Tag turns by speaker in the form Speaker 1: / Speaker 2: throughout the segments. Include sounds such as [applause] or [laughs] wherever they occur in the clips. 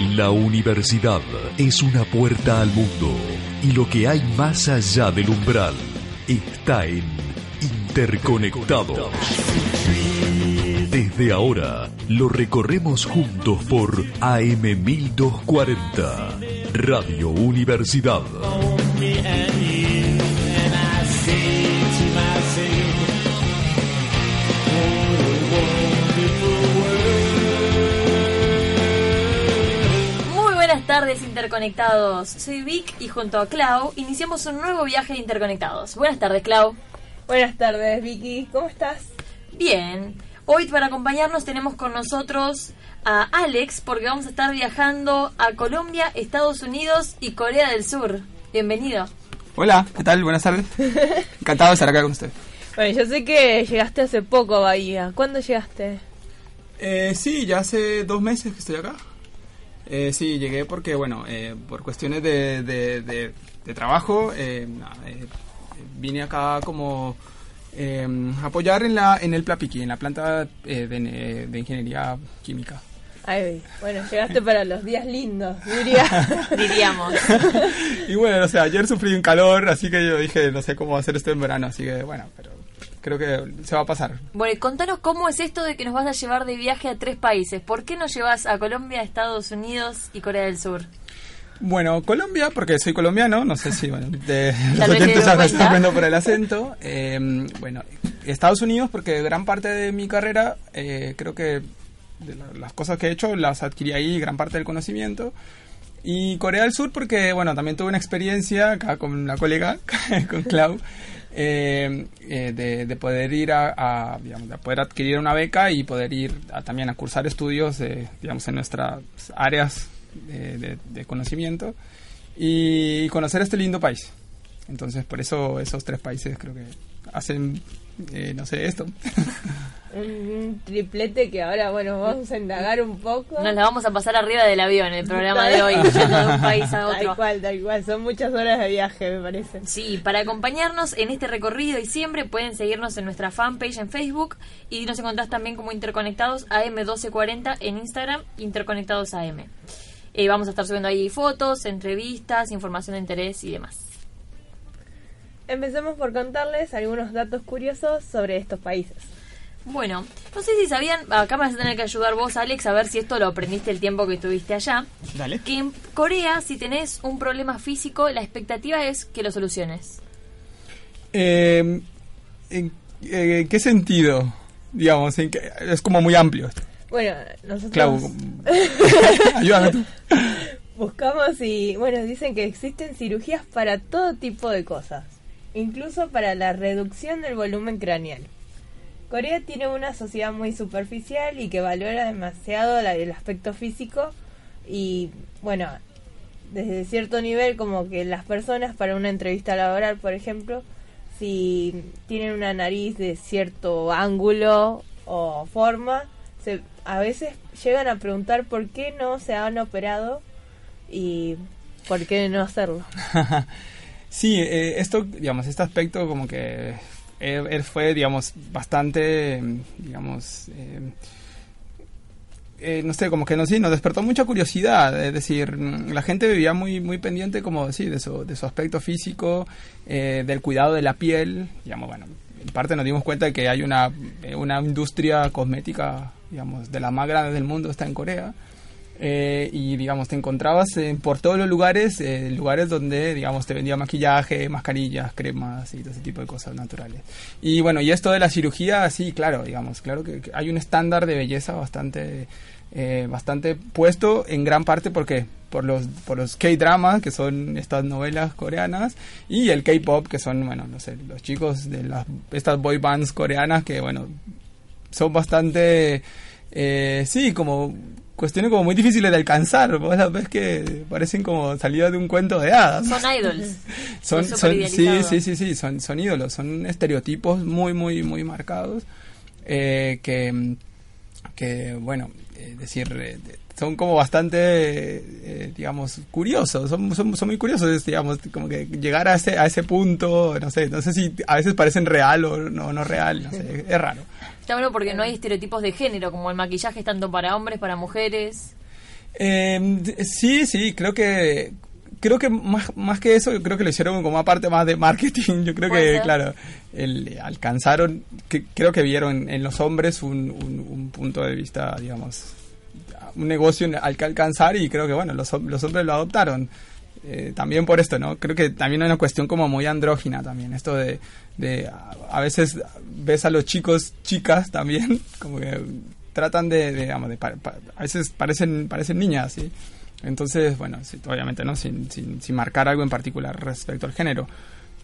Speaker 1: La universidad es una puerta al mundo y lo que hay más allá del umbral está en Interconectados. Desde ahora lo recorremos juntos por AM1240, Radio Universidad.
Speaker 2: Interconectados, soy Vic y junto a Clau iniciamos un nuevo viaje de Interconectados. Buenas tardes Clau.
Speaker 3: Buenas tardes, Vicky. ¿Cómo estás?
Speaker 2: Bien, hoy para acompañarnos tenemos con nosotros a Alex porque vamos a estar viajando a Colombia, Estados Unidos y Corea del Sur. Bienvenido.
Speaker 4: Hola, ¿qué tal? Buenas tardes. [laughs] Encantado de estar acá con usted.
Speaker 3: Bueno, yo sé que llegaste hace poco a Bahía. ¿Cuándo llegaste?
Speaker 4: Eh, sí, ya hace dos meses que estoy acá. Eh, sí, llegué porque, bueno, eh, por cuestiones de, de, de- de trabajo, eh, eh, vine acá como eh, a apoyar en, la, en el Plapiqui, en la planta eh, de, de ingeniería química.
Speaker 3: Ay, bueno, llegaste para los días lindos, diría. [laughs]
Speaker 2: Diríamos. [laughs]
Speaker 4: Y bueno, no sé, ayer sufrí un calor, así que yo dije, no sé cómo va a hacer esto en verano, así que bueno, pero creo que se va a pasar.
Speaker 2: Bueno, y contanos cómo es esto de que nos vas a llevar de viaje a tres países. ¿Por qué nos llevas a Colombia, Estados Unidos y Corea del Sur?
Speaker 4: Bueno, Colombia, porque soy colombiano, no sé si bueno, de, [laughs] los oyentes están viendo por el acento. Eh, bueno, Estados Unidos, porque gran parte de mi carrera, eh, creo que de la- las cosas que he hecho las adquirí ahí, gran parte del conocimiento. Y Corea del Sur, porque bueno, también tuve una experiencia acá con una colega, [laughs] con Clau, eh, eh, de, de poder ir a, a, digamos, de poder adquirir una beca y poder ir a- también a cursar estudios, digamos, en nuestras áreas de, de- de conocimiento y conocer este lindo país. Entonces, por eso esos tres países creo que hacen, eh, no sé, esto. [laughs]
Speaker 3: Un triplete que ahora, bueno, vamos a indagar un poco.
Speaker 2: Nos la vamos a pasar arriba del avión el programa de hoy, yendo de un país a [laughs]
Speaker 3: Tal
Speaker 2: otro.
Speaker 3: cual, tal cual. Son muchas horas de viaje, me parece.
Speaker 2: Sí, para acompañarnos en este recorrido y siempre pueden seguirnos en nuestra fanpage en Facebook y nos encontrás también como Interconectados AM1240 en Instagram, Interconectados AM. Eh, vamos a estar subiendo ahí fotos, entrevistas, información de interés y demás.
Speaker 3: Empecemos por contarles algunos datos curiosos sobre estos países.
Speaker 2: Bueno, no sé si sabían, acá me vas a tener que ayudar vos, Alex, a ver si esto lo aprendiste el tiempo que estuviste allá.
Speaker 4: Dale.
Speaker 2: Que en Corea, si tenés un problema físico, la expectativa es que lo soluciones.
Speaker 4: Eh, ¿En eh, qué sentido? Digamos, en qué- es como muy amplio. esto.
Speaker 3: Bueno, nosotros
Speaker 4: Clau, [laughs] ayúdame tú.
Speaker 3: buscamos y, bueno, dicen que existen cirugías para todo tipo de cosas, incluso para la reducción del volumen craneal. Corea tiene una sociedad muy superficial y que valora demasiado la- el aspecto físico y, bueno, desde cierto nivel como que las personas para una entrevista laboral, por ejemplo, si tienen una nariz de cierto ángulo o forma, se, a veces llegan a preguntar por qué no se han operado y por qué no hacerlo. [laughs]
Speaker 4: Sí, eh, esto, digamos, este aspecto como que él, fue, digamos, bastante, mm, digamos, eh, eh, no sé, como que no, sí, nos despertó mucha curiosidad, es decir, mm, la gente vivía muy, muy pendiente, como sí, de su, de su aspecto físico, eh, del cuidado de la piel, digamos, bueno, en parte nos dimos cuenta de que hay una, eh, una industria cosmética, digamos, de las más grandes del mundo, está en Corea, eh, y digamos te encontrabas en- por todos los lugares eh, lugares donde digamos te vendía maquillaje mascarillas cremas y todo ese tipo de cosas naturales. Y bueno y esto de la cirugía sí claro digamos claro que, que hay un estándar de belleza bastante eh, bastante puesto en gran parte porque por los por los K-dramas que son estas novelas coreanas y el K-pop que son bueno no sé los chicos de las estas boy bands coreanas que bueno son bastante eh, sí como cuestiones como muy difíciles de alcanzar vos las ves que parecen como salidas de un cuento de hadas
Speaker 2: Son idols. [laughs]
Speaker 4: son,
Speaker 2: Son
Speaker 4: son sí, sí, sí, sí, son, son ídolos, son estereotipos muy, muy, muy marcados eh, que, que, bueno, es decir, eh, son como bastante, eh, digamos, curiosos, son, son, son muy curiosos, digamos, como que llegar a ese, a ese punto, no sé, no sé si a veces parecen real o no, no real, no sé, es raro.
Speaker 2: Está bueno porque no hay estereotipos de género, como el maquillaje es tanto para hombres, para mujeres.
Speaker 4: Eh, sí, sí, creo que creo que más, más que eso, yo creo que lo hicieron como aparte más de marketing. Yo creo que,
Speaker 2: ser.
Speaker 4: claro, el, alcanzaron, que, creo que vieron en los hombres un, un, un punto de vista, digamos, un negocio al que alcanzar y creo que, bueno, los, los hombres lo adoptaron. Eh, también por esto, ¿no? Creo que también hay una cuestión como muy andrógina también, esto de, de a, veces ves a los chicos, chicas también, [laughs] como que tratan de, de, de a veces parecen, parecen niñas. Entonces, bueno, sí, obviamente, ¿no? Sin, sin, sin marcar algo en particular respecto al género.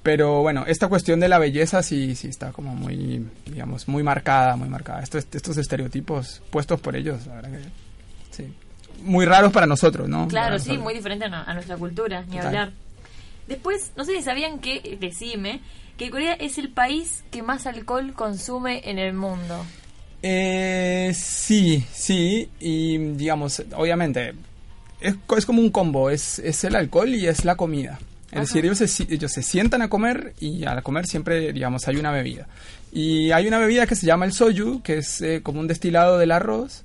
Speaker 4: Pero bueno, esta cuestión de la belleza sí, sí está como muy, digamos, muy marcada, muy marcada. Estos, estos estereotipos puestos por ellos, la verdad que sí. Muy raros para nosotros, ¿no?
Speaker 2: Claro,
Speaker 4: Para
Speaker 2: sí,
Speaker 4: nosotros.
Speaker 2: muy diferente a, nuestra cultura, ni
Speaker 4: Total.
Speaker 2: hablar. Después, no sé si sabían que, decime, que Corea es el país que más alcohol consume en el mundo.
Speaker 4: Eh, sí, sí, y digamos, obviamente, es, es como un combo, es, es el alcohol y es la comida. Es
Speaker 2: Ajá.
Speaker 4: decir, ellos se, ellos se sientan a comer y al comer siempre, digamos, hay una bebida. Y hay una bebida que se llama el soju, que es eh, como un destilado del arroz.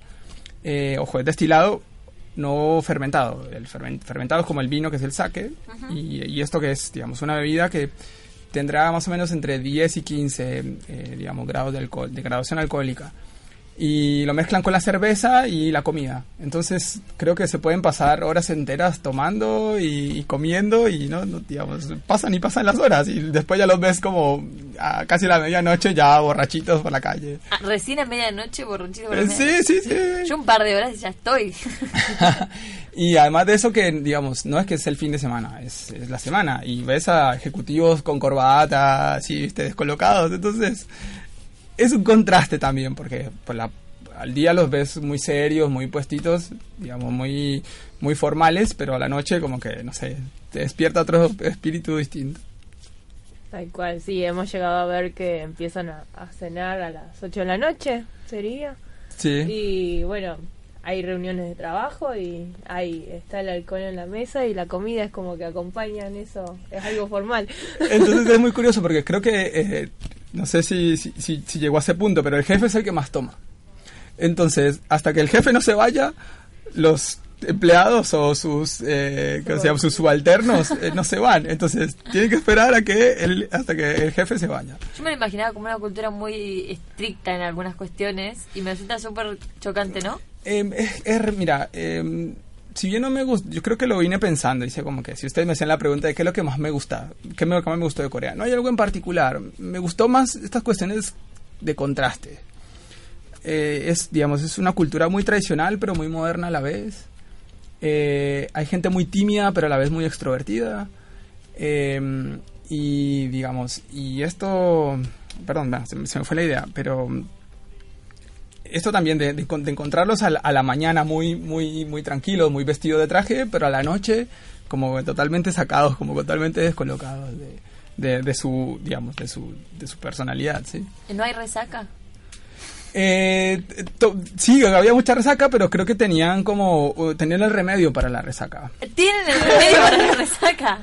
Speaker 4: Eh, ojo, es destilado no fermentado. El fermen- fermentado es como el vino, que es el sake. y, y esto que es, digamos, una bebida que tendrá más o menos entre 10 y 15, eh, digamos, grados de alcohol, de graduación alcohólica. Y lo mezclan con la cerveza y la comida. Entonces creo que se pueden pasar horas enteras tomando y, y comiendo y no, no, digamos, pasan y pasan las horas y después ya los ves como a casi la medianoche ya borrachitos por la calle.
Speaker 2: Ah, recién a medianoche, borrachito. por la
Speaker 4: Eh,
Speaker 2: media-
Speaker 4: sí, sí, sí.
Speaker 2: Yo un par de horas y ya estoy. [laughs]
Speaker 4: y además de eso que, digamos, no es que es el fin de semana, es, es la semana. Y ves a ejecutivos con corbata, así, descolocados. Entonces, es un contraste también, porque por la, al día los ves muy serios, muy puestitos, digamos, muy, muy formales, pero a la noche como que, no sé, te despierta otro espíritu distinto.
Speaker 3: Tal cual, sí, hemos llegado a ver que empiezan a, a cenar a las 8 de la noche, sería.
Speaker 4: Sí.
Speaker 3: Y bueno, hay reuniones de trabajo y ahí está el alcohol en la mesa y la comida es como que acompañan eso, es algo formal.
Speaker 4: Entonces es muy [laughs] curioso porque creo que, eh, no sé si, si, si- si llegó a ese punto, pero el jefe es el que más toma. Entonces, hasta que el jefe no se vaya, los empleados o sus, eh, ¿cómo se llama? sus subalternos eh, no se van. Entonces, tienen que esperar a que el, hasta que el jefe se vaya.
Speaker 2: Yo me lo imaginaba como una cultura muy estricta en algunas cuestiones y me resulta súper chocante, ¿no?
Speaker 4: Eh, es- es- mira, eh, si bien no me gusta, yo creo que lo vine pensando, dice como que si ustedes me hacían la pregunta de qué es lo que más me gusta, qué es lo que más me gustó de Corea, no hay algo en particular, me gustó más estas cuestiones de contraste. Eh, es, digamos, es una cultura muy tradicional, pero muy moderna a la vez. Eh, hay gente muy tímida, pero a la vez muy extrovertida. Eh, y digamos, y esto, perdón, se me fue la idea, pero esto también de, de encon- de encontrarlos a la, a la mañana muy, muy, muy tranquilos, muy vestidos de traje, pero a la noche como totalmente sacados, como totalmente descolocados de, de, de su, digamos, de su, de su personalidad, ¿sí?
Speaker 2: ¿No hay resaca?
Speaker 4: Eh, to- sí, había mucha resaca, pero creo que tenían como, tenían el remedio para la resaca.
Speaker 2: ¿Tienen el remedio para la resaca?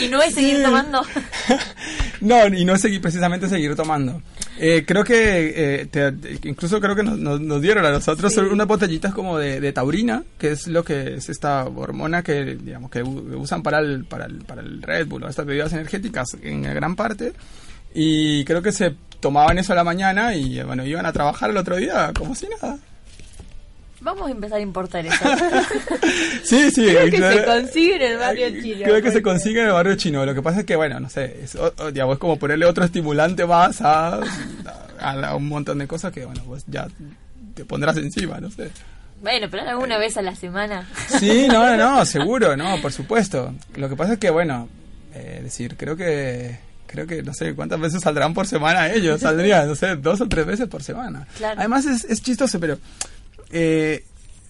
Speaker 2: ¿Y no es seguir tomando? [laughs]
Speaker 4: No, y no es seguir, precisamente seguir tomando. Eh, creo que, eh, te- incluso creo que nos, nos- nos dieron a nosotros unas botellitas como de, de taurina, que es lo que es esta hormona que, digamos, que usan para el, para el, para el Red Bull o estas bebidas energéticas en gran parte. Y creo que se tomaban eso a la mañana y, bueno, iban a trabajar el otro día como si nada.
Speaker 2: Vamos a empezar a importar eso. [laughs]
Speaker 4: Sí, sí.
Speaker 3: Creo que
Speaker 4: claro.
Speaker 3: se consigue en el barrio chino.
Speaker 4: Creo que se consigue en el barrio chino. Lo que pasa es que, bueno, no sé, es, o- o, digamos, es como ponerle otro estimulante más a, a, la- un montón de cosas que, bueno, pues ya te pondrás encima, no sé.
Speaker 2: Bueno, pero alguna vez a la semana.
Speaker 4: Sí, no, no, no, [laughs] seguro, no, por supuesto. Lo que pasa es que, bueno, eh, decir, creo que, creo que, no sé, ¿cuántas veces saldrán por semana ellos? [laughs] Saldrían, no sé, dos o tres veces por semana.
Speaker 2: Claro.
Speaker 4: Además es, es chistoso, pero, eh,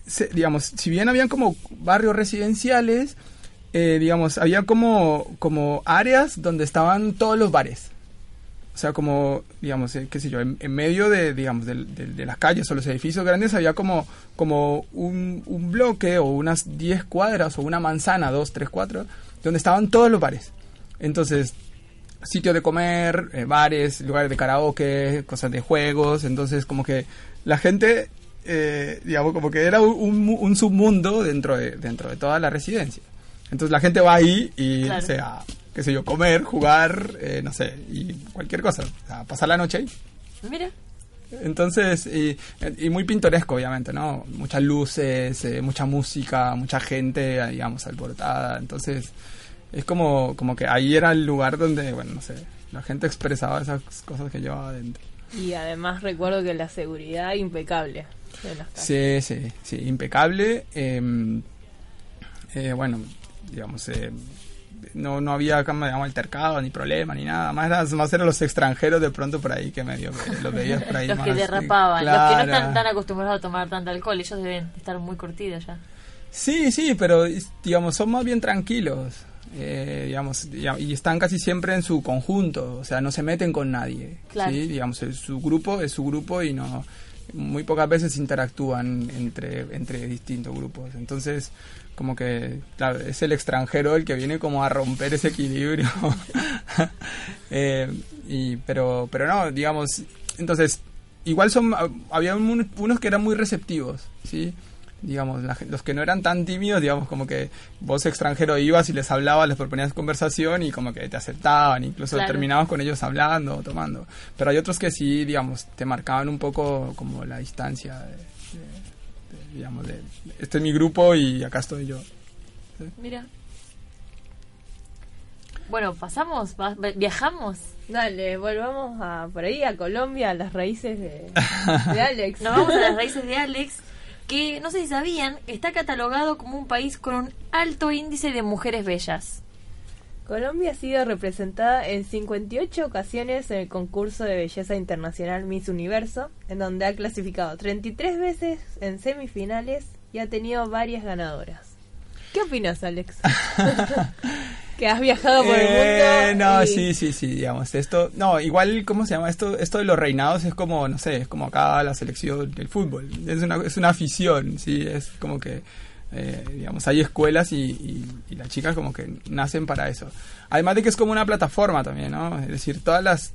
Speaker 4: se- digamos, si bien habían como barrios residenciales, eh, digamos, había como, como áreas donde estaban todos los bares. O sea, como, digamos, eh, qué sé yo, en, medio de, digamos, del- de, las calles o los edificios grandes había como, como un, un bloque o unas 10 cuadras o una manzana, 2, 3, 4, donde estaban todos los bares. Entonces, sitio de comer, eh, bares, lugares de karaoke, cosas de juegos. Entonces, como que la gente eh, digamos, como que era un, un, submundo dentro de, dentro de toda la residencia. Entonces la gente va ahí y, o sea, qué sé yo, comer, jugar, eh, no sé, y cualquier cosa, o sea, pasar la noche ahí.
Speaker 2: Mira.
Speaker 4: Entonces, y, y, muy pintoresco, obviamente, ¿no? Muchas luces, eh, mucha música, mucha gente, digamos, alborotada. Entonces, es como, como que ahí era el lugar donde, bueno, no sé, la gente expresaba esas cosas que llevaba adentro.
Speaker 3: Y además recuerdo que la seguridad impecable.
Speaker 4: Sí, sí, sí, impecable. Em, eh, bueno, digamos, eh, no, no había digamos, altercado ni problema ni nada. Más, más eran los extranjeros de pronto por ahí que medio los veías por ahí. [laughs]
Speaker 2: los que derrapaban, los que no están tan acostumbrados a tomar tanto alcohol, ellos deben estar muy curtidos ya.
Speaker 4: Sí, sí, pero digamos, son más bien tranquilos. Eh, digamos, y están casi siempre en su conjunto, o sea, no se meten con nadie. ¿sí? Digamos, su grupo es su grupo y no muy pocas veces interactúan entre, entre distintos grupos. Entonces, como que es el extranjero el que viene como a romper ese equilibrio. [laughs] Eh, y, pero, pero no, digamos, entonces, igual son, había unos que eran muy receptivos, ¿sí? Digamos, los que no eran tan tímidos, digamos, como que vos extranjero ibas y les hablabas, les proponías conversación y como que te aceptaban, incluso terminabas con ellos hablando o tomando. Pero hay otros que sí, digamos, te marcaban un poco como la distancia, digamos, de, este es mi grupo y acá estoy yo.
Speaker 2: Mira. Bueno, pasamos, viajamos.
Speaker 3: Dale, volvamos a por ahí a Colombia, a las raíces de, de [laughs] Alex.
Speaker 2: Nos vamos a las raíces de Alex que no sé si sabían, está catalogado como un país con un alto índice de mujeres bellas.
Speaker 3: Colombia ha sido representada en 58 ocasiones en el concurso de belleza internacional Miss Universo, en donde ha clasificado 33 veces en semifinales y ha tenido varias ganadoras. ¿Qué opinas, Alex? [laughs] que has viajado por el
Speaker 4: eh, mundo. No, sí, sí, sí, digamos, esto, no, igual, ¿cómo se llama? Esto, esto de los reinados es como, no sé, es como acá la selección del fútbol, es una, es una afición, sí, es como que, eh, digamos, hay escuelas y, las chicas como que nacen para eso. Además de que es como una plataforma también, ¿no? Es decir, todas las,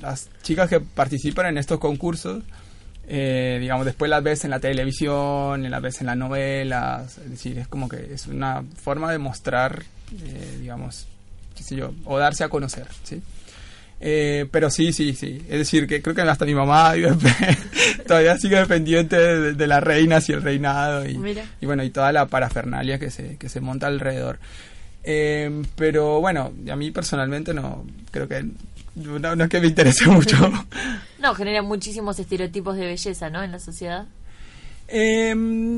Speaker 4: las chicas que participan en estos concursos, eh, digamos, después las ves en la televisión, las ves en las novelas, es decir, es como que es una forma de mostrar eh, digamos, qué sé yo, o darse a conocer, ¿sí? Eh, pero sí, sí, sí. Es decir, que creo que hasta mi mamá [laughs] [laughs] todavía sigue dependiente de, las reinas y el reinado y, y, bueno, y toda la parafernalia que se, que se monta alrededor. Eh, pero bueno, a mí personalmente no, creo que no, es que me interese [laughs] mucho.
Speaker 2: No, genera muchísimos estereotipos de belleza, ¿no? En la sociedad.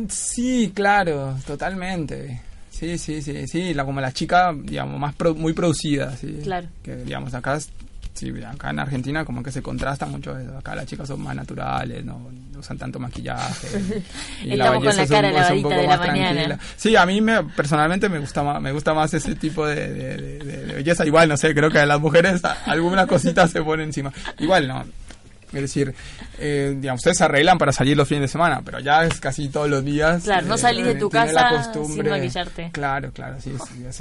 Speaker 4: sí, claro, totalmente. Sí, sí, sí, sí, la, como la chica, digamos, más muy producida, sí.
Speaker 2: Claro.
Speaker 4: Que, digamos, acá, sí, acá en Argentina como que se contrasta mucho eso. Acá las chicas son más naturales, no, usan tanto maquillaje. [laughs]
Speaker 2: y la belleza con la cara es un, poco más tranquila.
Speaker 4: Sí, a mí me, personalmente me gusta más, me gusta más ese tipo de, de belleza. Igual, no sé, creo que a las mujeres algunas cositas se ponen encima. Igual, no, es decir, eh, digamos, ustedes se arreglan para salir los fines de semana, pero ya es casi todos los días.
Speaker 2: Claro, no salís de tu casa sin maquillarte.
Speaker 4: Claro, claro, sí,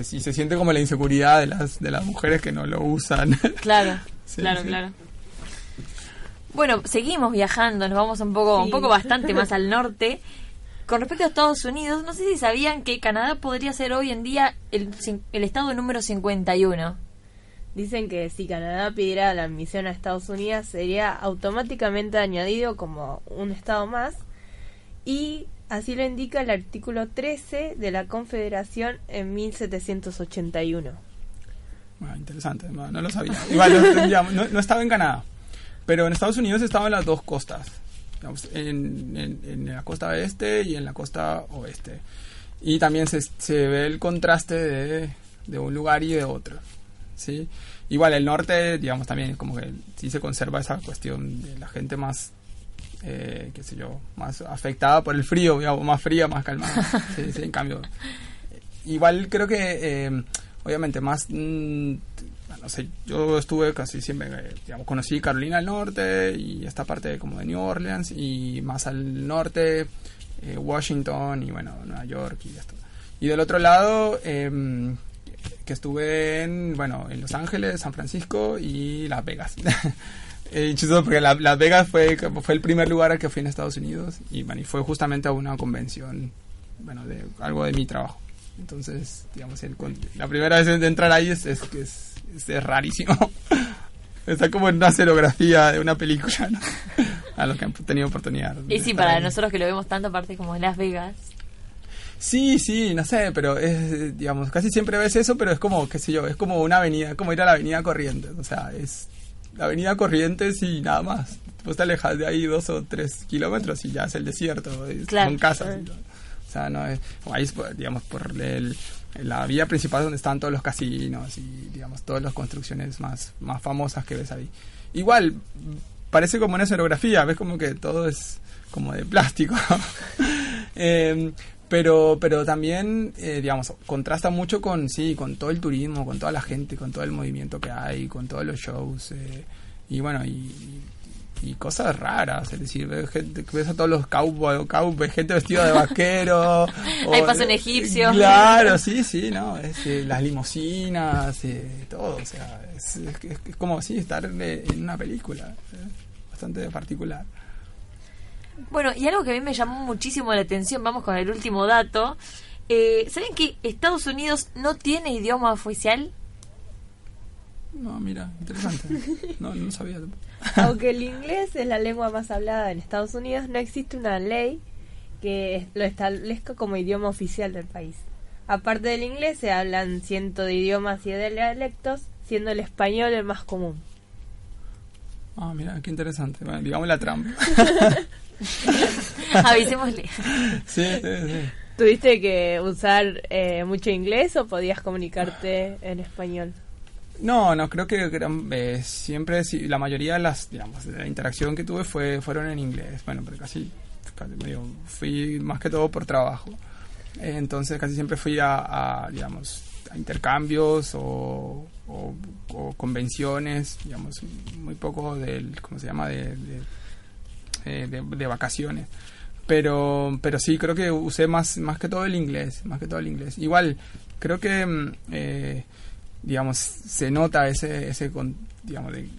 Speaker 4: sí, se siente como la inseguridad de las, de las mujeres que no lo usan. [laughs]
Speaker 2: Claro, [laughs] claro, claro. Bueno, seguimos viajando, nos vamos un poco, un poco bastante más [laughs] al norte. Con respecto a Estados Unidos, no sé si sabían que Canadá podría ser hoy en día el, el estado número 51.
Speaker 3: Dicen que si Canadá pidiera la admisión a Estados Unidos sería automáticamente añadido como un estado más y así lo indica el artículo 13 de la Confederación en 1781.
Speaker 4: Bueno, interesante, no, lo sabía. Igual, no, estaba en Canadá, pero en Estados Unidos estaba en las dos costas, en, en, la costa este y en la costa oeste. Y también se, se ve el contraste de, de un lugar y de otro. ¿Sí? Igual el norte, digamos, también como que sí se conserva esa cuestión de la gente más, eh, qué sé yo, más afectada por el frío, digamos, más fría, más calmada. [laughs] sí, sí, en cambio, igual creo que, eh, obviamente, más, mm, no sé, yo estuve casi siempre, digamos, conocí Carolina del Norte y esta parte como de New Orleans y más al norte, eh, Washington y bueno, Nueva York y esto. Y del otro lado, eh, que estuve en, bueno, en Los Ángeles, San Francisco y Las Vegas. [laughs] Eh, chistoso porque la- Las Vegas fue, fue el primer lugar al que fui en Estados Unidos y, bueno, y fue justamente a una convención, bueno, de algo de mi trabajo. Entonces, digamos, el la primera vez de entrar ahí es, es, es, es- rarísimo. [laughs] Está como en una escenografía de una película, ¿no? [laughs] A los que han tenido oportunidad.
Speaker 2: Y sí, para
Speaker 4: ahí.
Speaker 2: nosotros que lo vemos tanto, aparte como Las Vegas.
Speaker 4: Sí, sí, no sé, pero es, digamos, casi siempre ves eso, pero es como, qué sé yo, es como una avenida, como ir a la avenida Corrientes, o sea, es la avenida Corrientes y nada más. Vos te alejas de ahí dos o tres kilómetros y ya es el desierto, es-
Speaker 2: Claro.
Speaker 4: son casas. O sea, no es, o ahí es, por- digamos, por el, la vía principal donde están todos los casinos y, digamos, todas las construcciones más, más famosas que ves ahí. Igual, parece como una escenografía, ves como que todo es como de plástico. [laughs] Eh, pero, pero también, eh, digamos, contrasta mucho con, sí, con todo el turismo, con toda la gente, con todo el movimiento que hay, con todos los shows. eh, y bueno, y, y cosas raras, es decir, ves, gente, ves a todos los cowboys, cowboys gente vestida de vaquero. [laughs]
Speaker 2: Ahí
Speaker 4: o-
Speaker 2: pasa un egipcio.
Speaker 4: Claro, sí, sí, ¿no? Es, eh, las limusinas, eh, todo, o sea, es, es- es- es como, sí, estar eh, en una película, eh, bastante particular.
Speaker 2: Bueno, y algo que a mí me llamó muchísimo la atención, vamos con el último dato. Eh, ¿Saben que Estados Unidos no tiene idioma oficial?
Speaker 4: No, mira, interesante. No, no sabía.
Speaker 3: Aunque el inglés es la lengua más hablada en Estados Unidos, no existe una ley que lo establezca como idioma oficial del país. Aparte del inglés, se hablan cientos de idiomas y de dialectos, siendo el español el más común.
Speaker 4: Ah, mira, qué interesante. Bueno, digamos la trampa. [laughs] [laughs]
Speaker 2: Avisémosle.
Speaker 4: Sí, sí, sí.
Speaker 3: ¿Tuviste que usar eh, mucho inglés o podías comunicarte en español?
Speaker 4: No, no, creo que gran- eh, siempre, la mayoría de las, digamos, de la interacción que tuve fue, fueron en inglés. Bueno, pero casi, casi, digo, fui más que todo por trabajo. Eh, entonces casi siempre fui a, a, digamos, a intercambios o, o- o convenciones, digamos, muy poco del, ¿cómo se llama?, de, de, eh, de- de vacaciones. Pero, pero sí, creo que usé más, más que todo el inglés, más que todo el inglés. Igual, creo que, mm, eh, digamos, se nota ese, ese digamos, de,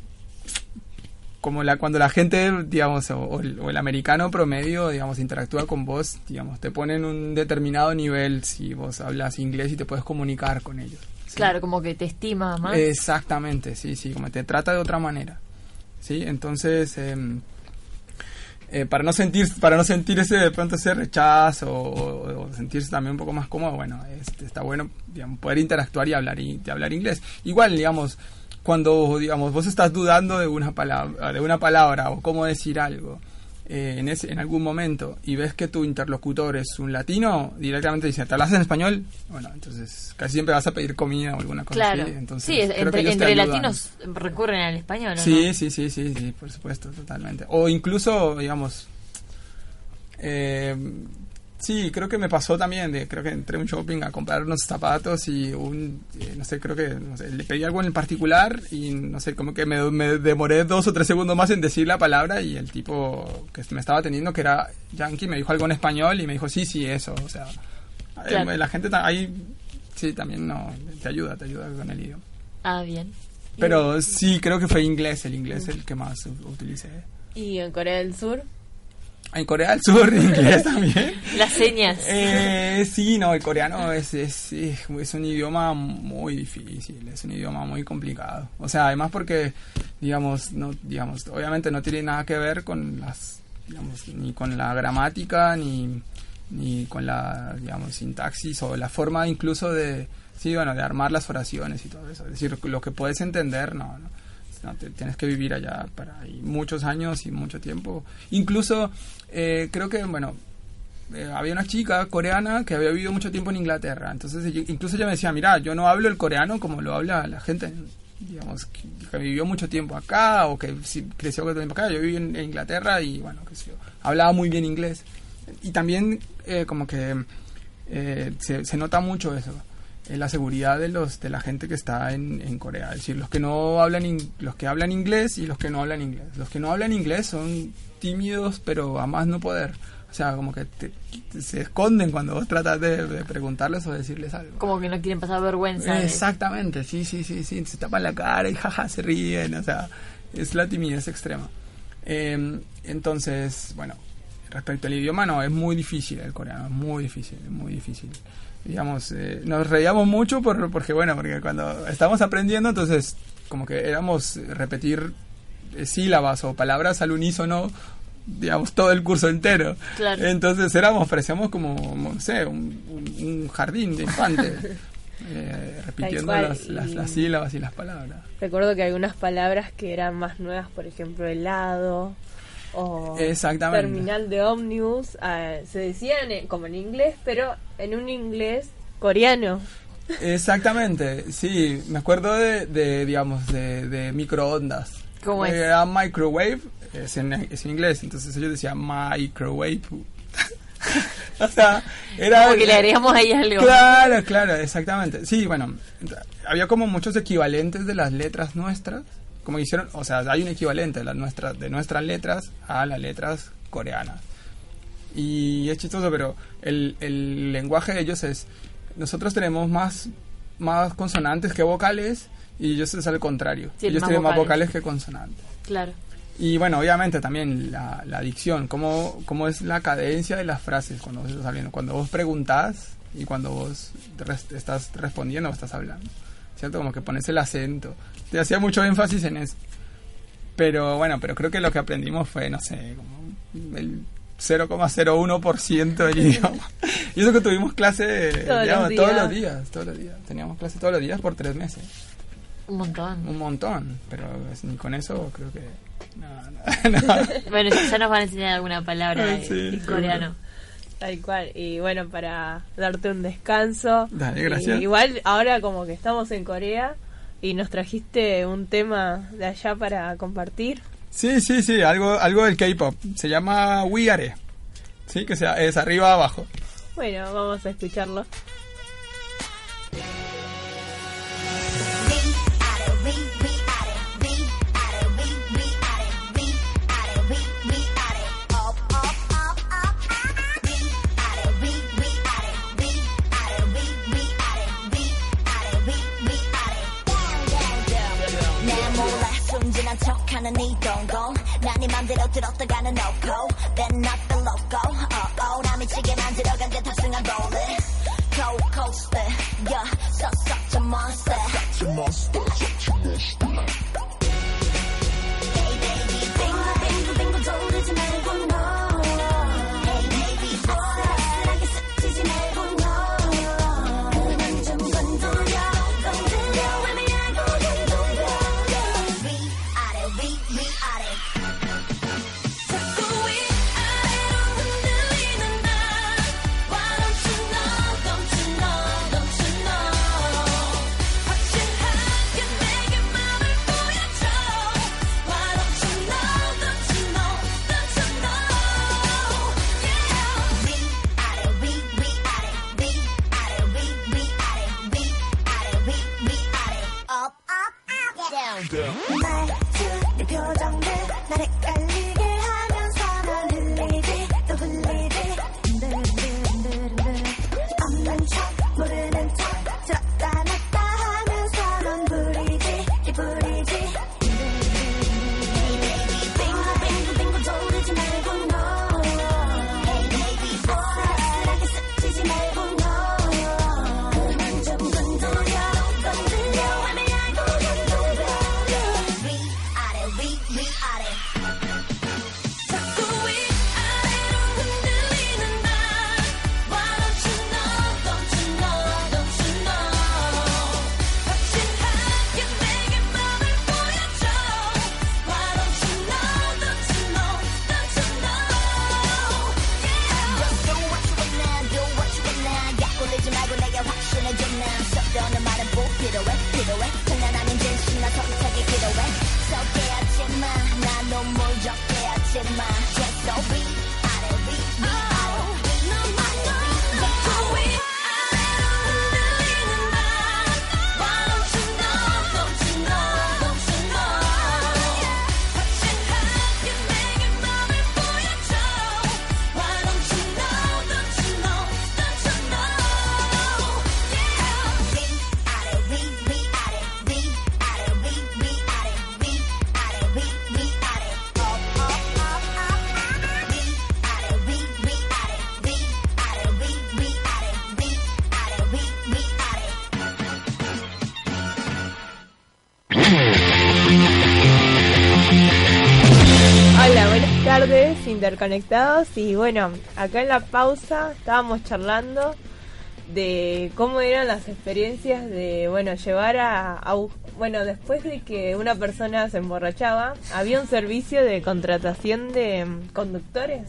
Speaker 4: como la, cuando la gente, digamos, o, o el, o el americano promedio, digamos, interactúa con vos, digamos, te ponen un determinado nivel si vos hablas inglés y te puedes comunicar con ellos. ¿sí?
Speaker 2: Claro, como que te estima más.
Speaker 4: Exactamente, sí, sí, como te trata de otra manera. ¿Sí? Entonces, em, eh, para no sentir para no sentir ese de pronto ese rechazo o, sentirse también un poco más cómodo, bueno, este, está bueno poder interactuar y hablar y, hablar inglés. Igual, digamos, cuando digamos vos estás dudando de una palabra, de una palabra o cómo decir algo, eh, en, ese, en algún momento y ves que tu interlocutor es un latino, directamente dice, ¿te hablas en español? Bueno, entonces casi siempre vas a pedir comida o alguna cosa
Speaker 2: Claro.
Speaker 4: así. Entonces,
Speaker 2: sí,
Speaker 4: creo
Speaker 2: entre, entre latinos recurren al español, ¿no?
Speaker 4: Sí, sí, sí, sí, sí, por supuesto, totalmente. O incluso, digamos, eh, sí, creo que me pasó también, de, creo que entré a un shopping a comprar unos zapatos y un, eh, no sé, creo que, no sé, le pedí algo en particular y no sé, como que me, me demoré dos o tres segundos más en decir la palabra y el tipo que me estaba atendiendo, que era yankee, me dijo algo en español y me dijo, sí, sí, eso, o sea, eh,
Speaker 2: Claro.
Speaker 4: la gente ahí, sí, también no, te ayuda, te ayuda con el idioma.
Speaker 2: Ah, bien.
Speaker 4: Pero sí, creo que fue inglés, el inglés el que más utilicé.
Speaker 3: ¿Y en Corea del Sur?
Speaker 4: En Corea del Sur, inglés [laughs] también.
Speaker 2: Las señas.
Speaker 4: Eh, sí, no, el coreano es, es, es, un idioma muy difícil, es un idioma muy complicado. O sea, además porque, digamos, no, digamos, obviamente no tiene nada que ver con las, digamos, ni con la gramática, ni, ni con la, digamos, sintaxis o la forma incluso de, sí, bueno, de armar las oraciones y todo eso. Es decir, lo que puedes entender, no, no. No, te- tienes que vivir allá para muchos años y mucho tiempo. Incluso, eh, creo que, bueno, eh, había una chica coreana que había vivido mucho tiempo en Inglaterra. Entonces, incluso ella me decía, mira, yo no hablo el coreano como lo habla la gente, digamos, que, que vivió mucho tiempo acá o que sí, creció mucho tiempo acá. Yo viví en, Inglaterra y, bueno, yo, hablaba muy bien inglés. Y también, eh, como que eh, se nota mucho eso. Eh, la seguridad de los de la gente que está en, en Corea, es decir, los que no hablan in- los que hablan inglés y los que no hablan inglés. Los que no hablan inglés son tímidos, pero a más no poder. O sea, como que te- te- se esconden cuando vos tratas de, de preguntarles o decirles algo.
Speaker 2: Como que no quieren pasar vergüenza.
Speaker 4: Exactamente, sí, sí, sí, sí, se tapan la cara y jaja, se ríen, o sea, es la timidez extrema. Eh, entonces, bueno, respecto al idioma, no, es muy difícil el coreano, es muy difícil, es muy difícil. Digamos, eh, nos reíamos mucho por, porque, bueno, porque cuando estábamos aprendiendo, entonces, como que éramos repetir eh, sílabas o palabras al unísono digamos, todo el curso entero.
Speaker 2: Claro.
Speaker 4: Entonces éramos, parecíamos como, no sé, un, un- jardín de infantes, [laughs] eh, repitiendo las, las- las sílabas y las palabras.
Speaker 5: Recuerdo que algunas palabras que eran más nuevas, por ejemplo, helado o
Speaker 4: Exactamente.
Speaker 5: terminal de ómnibus, ah, se decían eh, como en inglés, pero en un inglés coreano.
Speaker 4: Exactamente, sí, me acuerdo de, de, digamos, de, de microondas.
Speaker 2: ¿Cómo es?
Speaker 4: Era microwave, es en, es en inglés, entonces ellos decían microwave. [laughs] o sea, era...
Speaker 2: Como que le agregamos ahí algo.
Speaker 4: Claro, claro, exactamente. Sí, bueno, había como muchos equivalentes de las letras nuestras, como hicieron, o sea, hay un equivalente de las nuestras, de nuestras letras a las letras coreanas. Y es chistoso, pero el, el lenguaje de ellos es, nosotros tenemos más, más consonantes que vocales y ellos es al contrario.
Speaker 2: Sí,
Speaker 4: ellos
Speaker 2: más
Speaker 4: tienen más
Speaker 2: vocales.
Speaker 4: vocales que consonantes.
Speaker 2: Claro.
Speaker 4: Y bueno, obviamente también la, la dicción, cómo, cómo es la cadencia de las frases cuando vos estás hablando, cuando vos preguntás y cuando vos res- estás respondiendo o estás hablando, ¿cierto? Como que pones el acento. Te hacía mucho énfasis en eso. Pero bueno, pero creo que lo que aprendimos fue, no sé, como el 0,01% del idioma. [laughs] Y eso que tuvimos clase
Speaker 5: Todos
Speaker 4: digamos,
Speaker 5: los
Speaker 4: todos
Speaker 5: días.
Speaker 4: los días, todos los días. Teníamos clase todos los días por tres meses.
Speaker 2: Un montón.
Speaker 4: Un montón, pero ni con eso creo que... No, no, [laughs] no.
Speaker 2: Bueno, ya nos van a enseñar alguna palabra [laughs]
Speaker 4: sí,
Speaker 2: en coreano.
Speaker 5: Tal cual. Y bueno, para darte un descanso.
Speaker 4: Dale, gracias.
Speaker 5: y igual ahora como que estamos en Corea y nos trajiste un tema de allá para compartir.
Speaker 4: Sí, sí, sí, algo, algo del K-pop. Se llama We Are. Sí, que sea, es arriba abajo.
Speaker 5: Bueno, vamos a escucharlo.
Speaker 3: Interconectados y bueno, acá en la pausa estábamos charlando de cómo eran las experiencias de, bueno, llevar a, a bu- bueno, después de que una persona se emborrachaba, había un servicio de contratación de mm, conductores.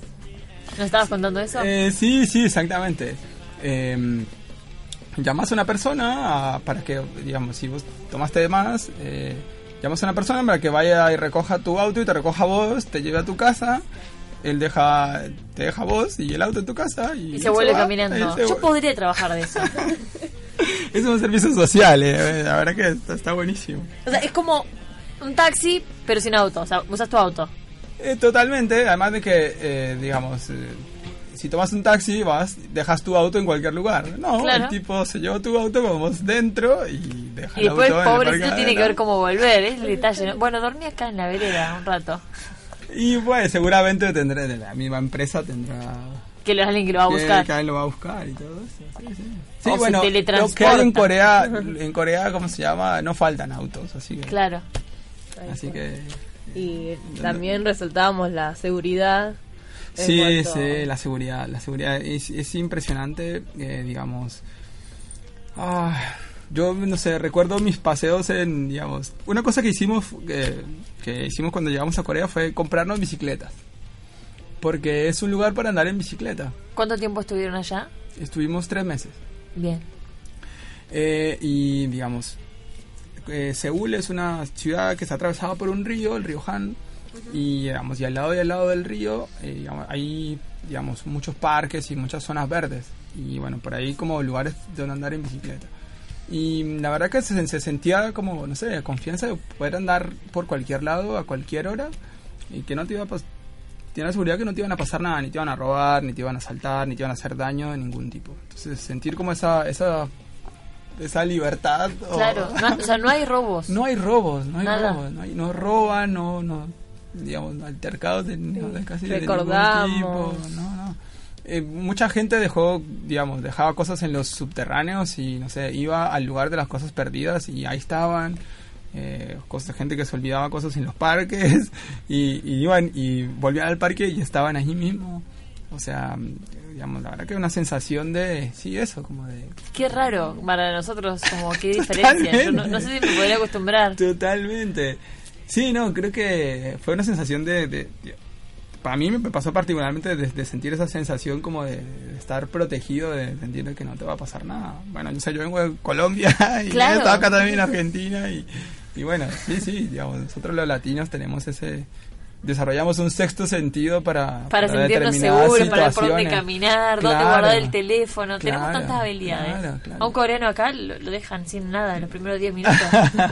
Speaker 2: ¿Nos estabas contando eso?
Speaker 4: Eh, sí, sí, exactamente. Eh, llamas a una persona a- para que, digamos, si vos tomaste de más, eh, llamas a una persona para que vaya y recoja tu auto y te recoja vos, te lleve a tu casa, él deja, te deja vos y el auto en tu casa y,
Speaker 2: y se vuelve
Speaker 4: va,
Speaker 2: caminando.
Speaker 4: y se
Speaker 2: Yo podría trabajar de eso. [laughs]
Speaker 4: Es un servicio social, eh, la verdad que está, está buenísimo.
Speaker 2: O sea, es como un taxi, pero sin auto. O sea, usas tu auto.
Speaker 4: Eh, totalmente, además de que, eh, digamos, eh, si tomas un taxi, vas, dejas tu auto en cualquier lugar. No,
Speaker 2: Claro.
Speaker 4: el tipo se lleva tu auto, vamos dentro y deja
Speaker 2: Y
Speaker 4: el
Speaker 2: después,
Speaker 4: auto en el
Speaker 2: pobrecito, tiene que ver cómo volver. Es el [laughs] detalle. ¿no? Bueno, dormí acá en la vereda un rato.
Speaker 4: Y pues seguramente tendrá, de la misma empresa tendrá...
Speaker 2: Que es alguien que lo va a
Speaker 4: que
Speaker 2: buscar.
Speaker 4: cada vez lo va a buscar y todo eso. Sí, sí. Sí,
Speaker 2: O se
Speaker 4: bueno, lo que hay en. Corea, en Corea, ¿cómo se llama? No faltan autos, así que...
Speaker 2: Claro.
Speaker 4: Así que...
Speaker 3: Y también resaltábamos la seguridad.
Speaker 4: Sí,
Speaker 3: cuanto-
Speaker 4: sí, la seguridad, la seguridad es, es impresionante, eh, digamos. Ah, yo no sé, recuerdo mis paseos en, digamos, una cosa que hicimos, eh, que hicimos cuando llegamos a Corea fue comprarnos bicicletas, porque es un lugar para andar en bicicleta.
Speaker 2: ¿Cuánto tiempo estuvieron allá?
Speaker 4: Estuvimos tres meses
Speaker 2: Bien.
Speaker 4: Eh, y, digamos, eh, Seúl es una ciudad que está atravesada por un río, el río Han, y, digamos, y al lado y al lado del río digamos, hay, digamos, muchos parques y muchas zonas verdes, y bueno, por ahí como lugares donde andar en bicicleta. Y la verdad que se, se sentía como, no sé, confianza de poder andar por cualquier lado a cualquier hora y que no te iba a pas- Tienes la seguridad que no te iban a pasar nada, ni te iban a robar, ni te iban a asaltar, ni te iban a hacer daño de ningún tipo. Entonces, sentir como esa, esa, esa libertad. o-
Speaker 2: Claro. No, o sea, no hay robos. [laughs]
Speaker 4: no hay robos, no hay
Speaker 2: Nada.
Speaker 4: robos, no, hay- no roban, no, no, digamos, altercados de, no, de casi de ningún tipo, no, no. Eh, mucha gente dejó, digamos, dejaba cosas en los subterráneos y, no sé, iba al lugar de las cosas perdidas y ahí estaban. Eh, cosas, gente que se olvidaba cosas en los parques [laughs] y, y iban y volvían al parque y estaban ahí mismo. O sea, digamos, la verdad que una sensación de, sí, eso, como de,
Speaker 2: Qué raro para nosotros, como qué [laughs] diferencia. Yo no, no sé si me podría acostumbrar.
Speaker 4: Totalmente. Sí, no, creo que fue una sensación de... de- de- para mí me pasó particularmente de, de sentir esa sensación como de, estar protegido, de sentir que no te va a pasar nada. Bueno, yo, sé, yo vengo de Colombia [laughs] y
Speaker 2: Claro.
Speaker 4: estaba acá también en Argentina y, y bueno, sí, sí, digamos, nosotros los latinos tenemos ese... Desarrollamos un sexto sentido para...
Speaker 2: Para sentirnos seguros, para ver por dónde caminar, dónde guardar el teléfono. Tenemos tantas habilidades.
Speaker 4: claro.
Speaker 2: A un coreano acá lo, lo dejan sin nada en los primeros 10 minutos. [laughs]